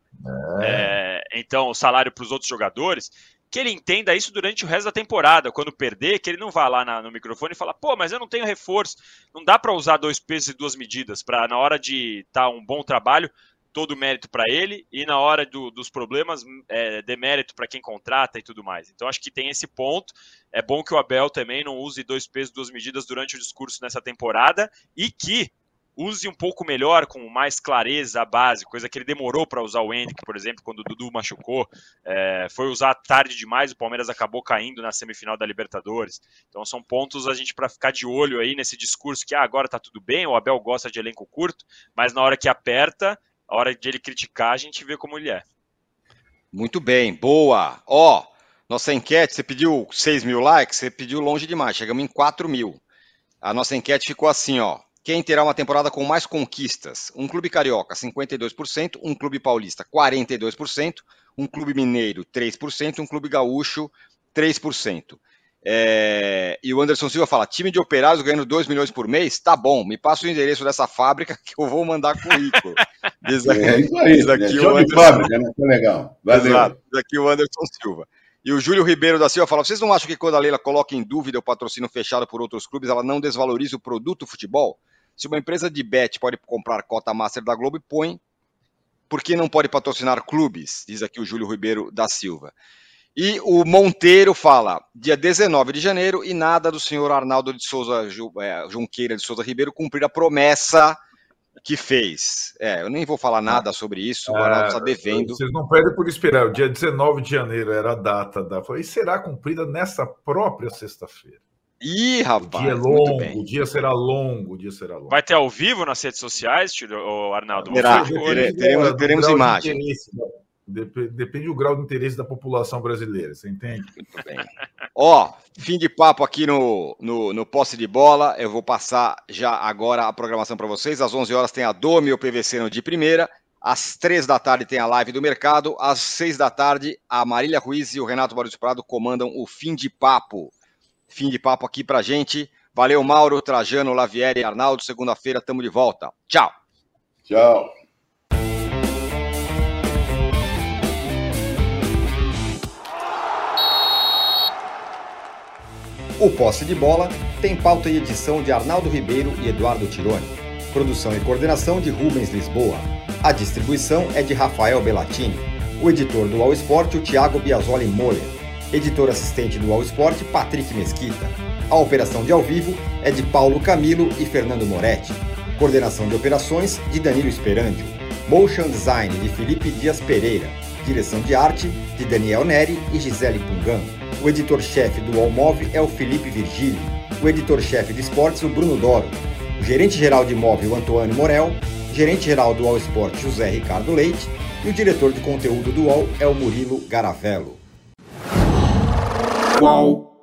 É. É, então, o salário para os outros jogadores que ele entenda isso durante o resto da temporada. Quando perder, que ele não vá lá na, no microfone e fala: pô, mas eu não tenho reforço. Não dá para usar dois pesos e duas medidas para, na hora de estar tá um bom trabalho, todo mérito para ele e na hora do, dos problemas, é, demérito para quem contrata e tudo mais. Então, acho que tem esse ponto. É bom que o Abel também não use dois pesos, duas medidas durante o discurso nessa temporada e que use um pouco melhor, com mais clareza a base, coisa que ele demorou para usar o Hendrick, por exemplo, quando o Dudu machucou. É, foi usar tarde demais, o Palmeiras acabou caindo na semifinal da Libertadores. Então são pontos a gente para ficar de olho aí nesse discurso que ah, agora tá tudo bem, o Abel gosta de elenco curto, mas na hora que aperta, a hora de ele criticar, a gente vê como ele é. Muito bem, boa. Ó, oh, nossa enquete, você pediu 6 mil likes, você pediu longe demais, chegamos em 4 mil. A nossa enquete ficou assim, ó. Quem terá uma temporada com mais conquistas? Um clube carioca, 52%, um clube paulista, 42%, um clube mineiro, 3%, um clube gaúcho, 3%. É... E o Anderson Silva fala: time de operários ganhando 2 milhões por mês? Tá bom, me passa o endereço dessa fábrica que eu vou mandar currículo. Diz aqui, é isso aí, diz aqui né? o Anderson... fábrica, né? Tá legal. Valeu. Exato, diz aqui o Anderson Silva. E o Júlio Ribeiro da Silva fala: vocês não acham que quando a Leila coloca em dúvida o patrocínio fechado por outros clubes, ela não desvaloriza o produto futebol? Se uma empresa de bet pode comprar cota master da Globo, põe. Por que não pode patrocinar clubes? Diz aqui o Júlio Ribeiro da Silva. E o Monteiro fala, dia 19 de janeiro, e nada do senhor Arnaldo de Souza é, Junqueira de Souza Ribeiro cumprir a promessa que fez. É, eu nem vou falar nada sobre isso, o Arnaldo está é, devendo. Vocês não pedem por esperar, o dia 19 de janeiro era a data da. E será cumprida nessa própria sexta-feira. Ih, rapaz. O dia é longo, o dia será longo, o dia será longo. Vai ter ao vivo nas redes sociais, Arnaldo? Terá, teremos, teremos imagens. Depende do grau de interesse da população brasileira, você entende? Muito bem. Ó, fim de papo aqui no, no, no posse de bola. Eu vou passar já agora a programação para vocês. Às 11 horas tem a Domi o PVC no de primeira. Às 3 da tarde tem a live do mercado. Às 6 da tarde, a Marília Ruiz e o Renato Barros Prado comandam o fim de papo fim de papo aqui pra gente. Valeu, Mauro, Trajano, Lavieri e Arnaldo. Segunda-feira estamos de volta. Tchau. Tchau. O Posse de Bola tem pauta e edição de Arnaldo Ribeiro e Eduardo Tironi. Produção e coordenação de Rubens Lisboa. A distribuição é de Rafael Bellatini. O editor do All Sport, o Thiago Biasoli Moller. Editor assistente do All Sport, Patrick Mesquita. A operação de ao vivo é de Paulo Camilo e Fernando Moretti. Coordenação de operações de Danilo Esperandio. Motion Design de Felipe Dias Pereira. Direção de arte de Daniel Neri e Gisele Pungan. O editor-chefe do Allmove é o Felipe Virgílio. O editor-chefe de esportes, o Bruno Doro. O gerente-geral de imóvel, o Antônio Morel. Gerente-geral do All Sport, José Ricardo Leite. E o diretor de conteúdo do UOL é o Murilo Garavello. Qual?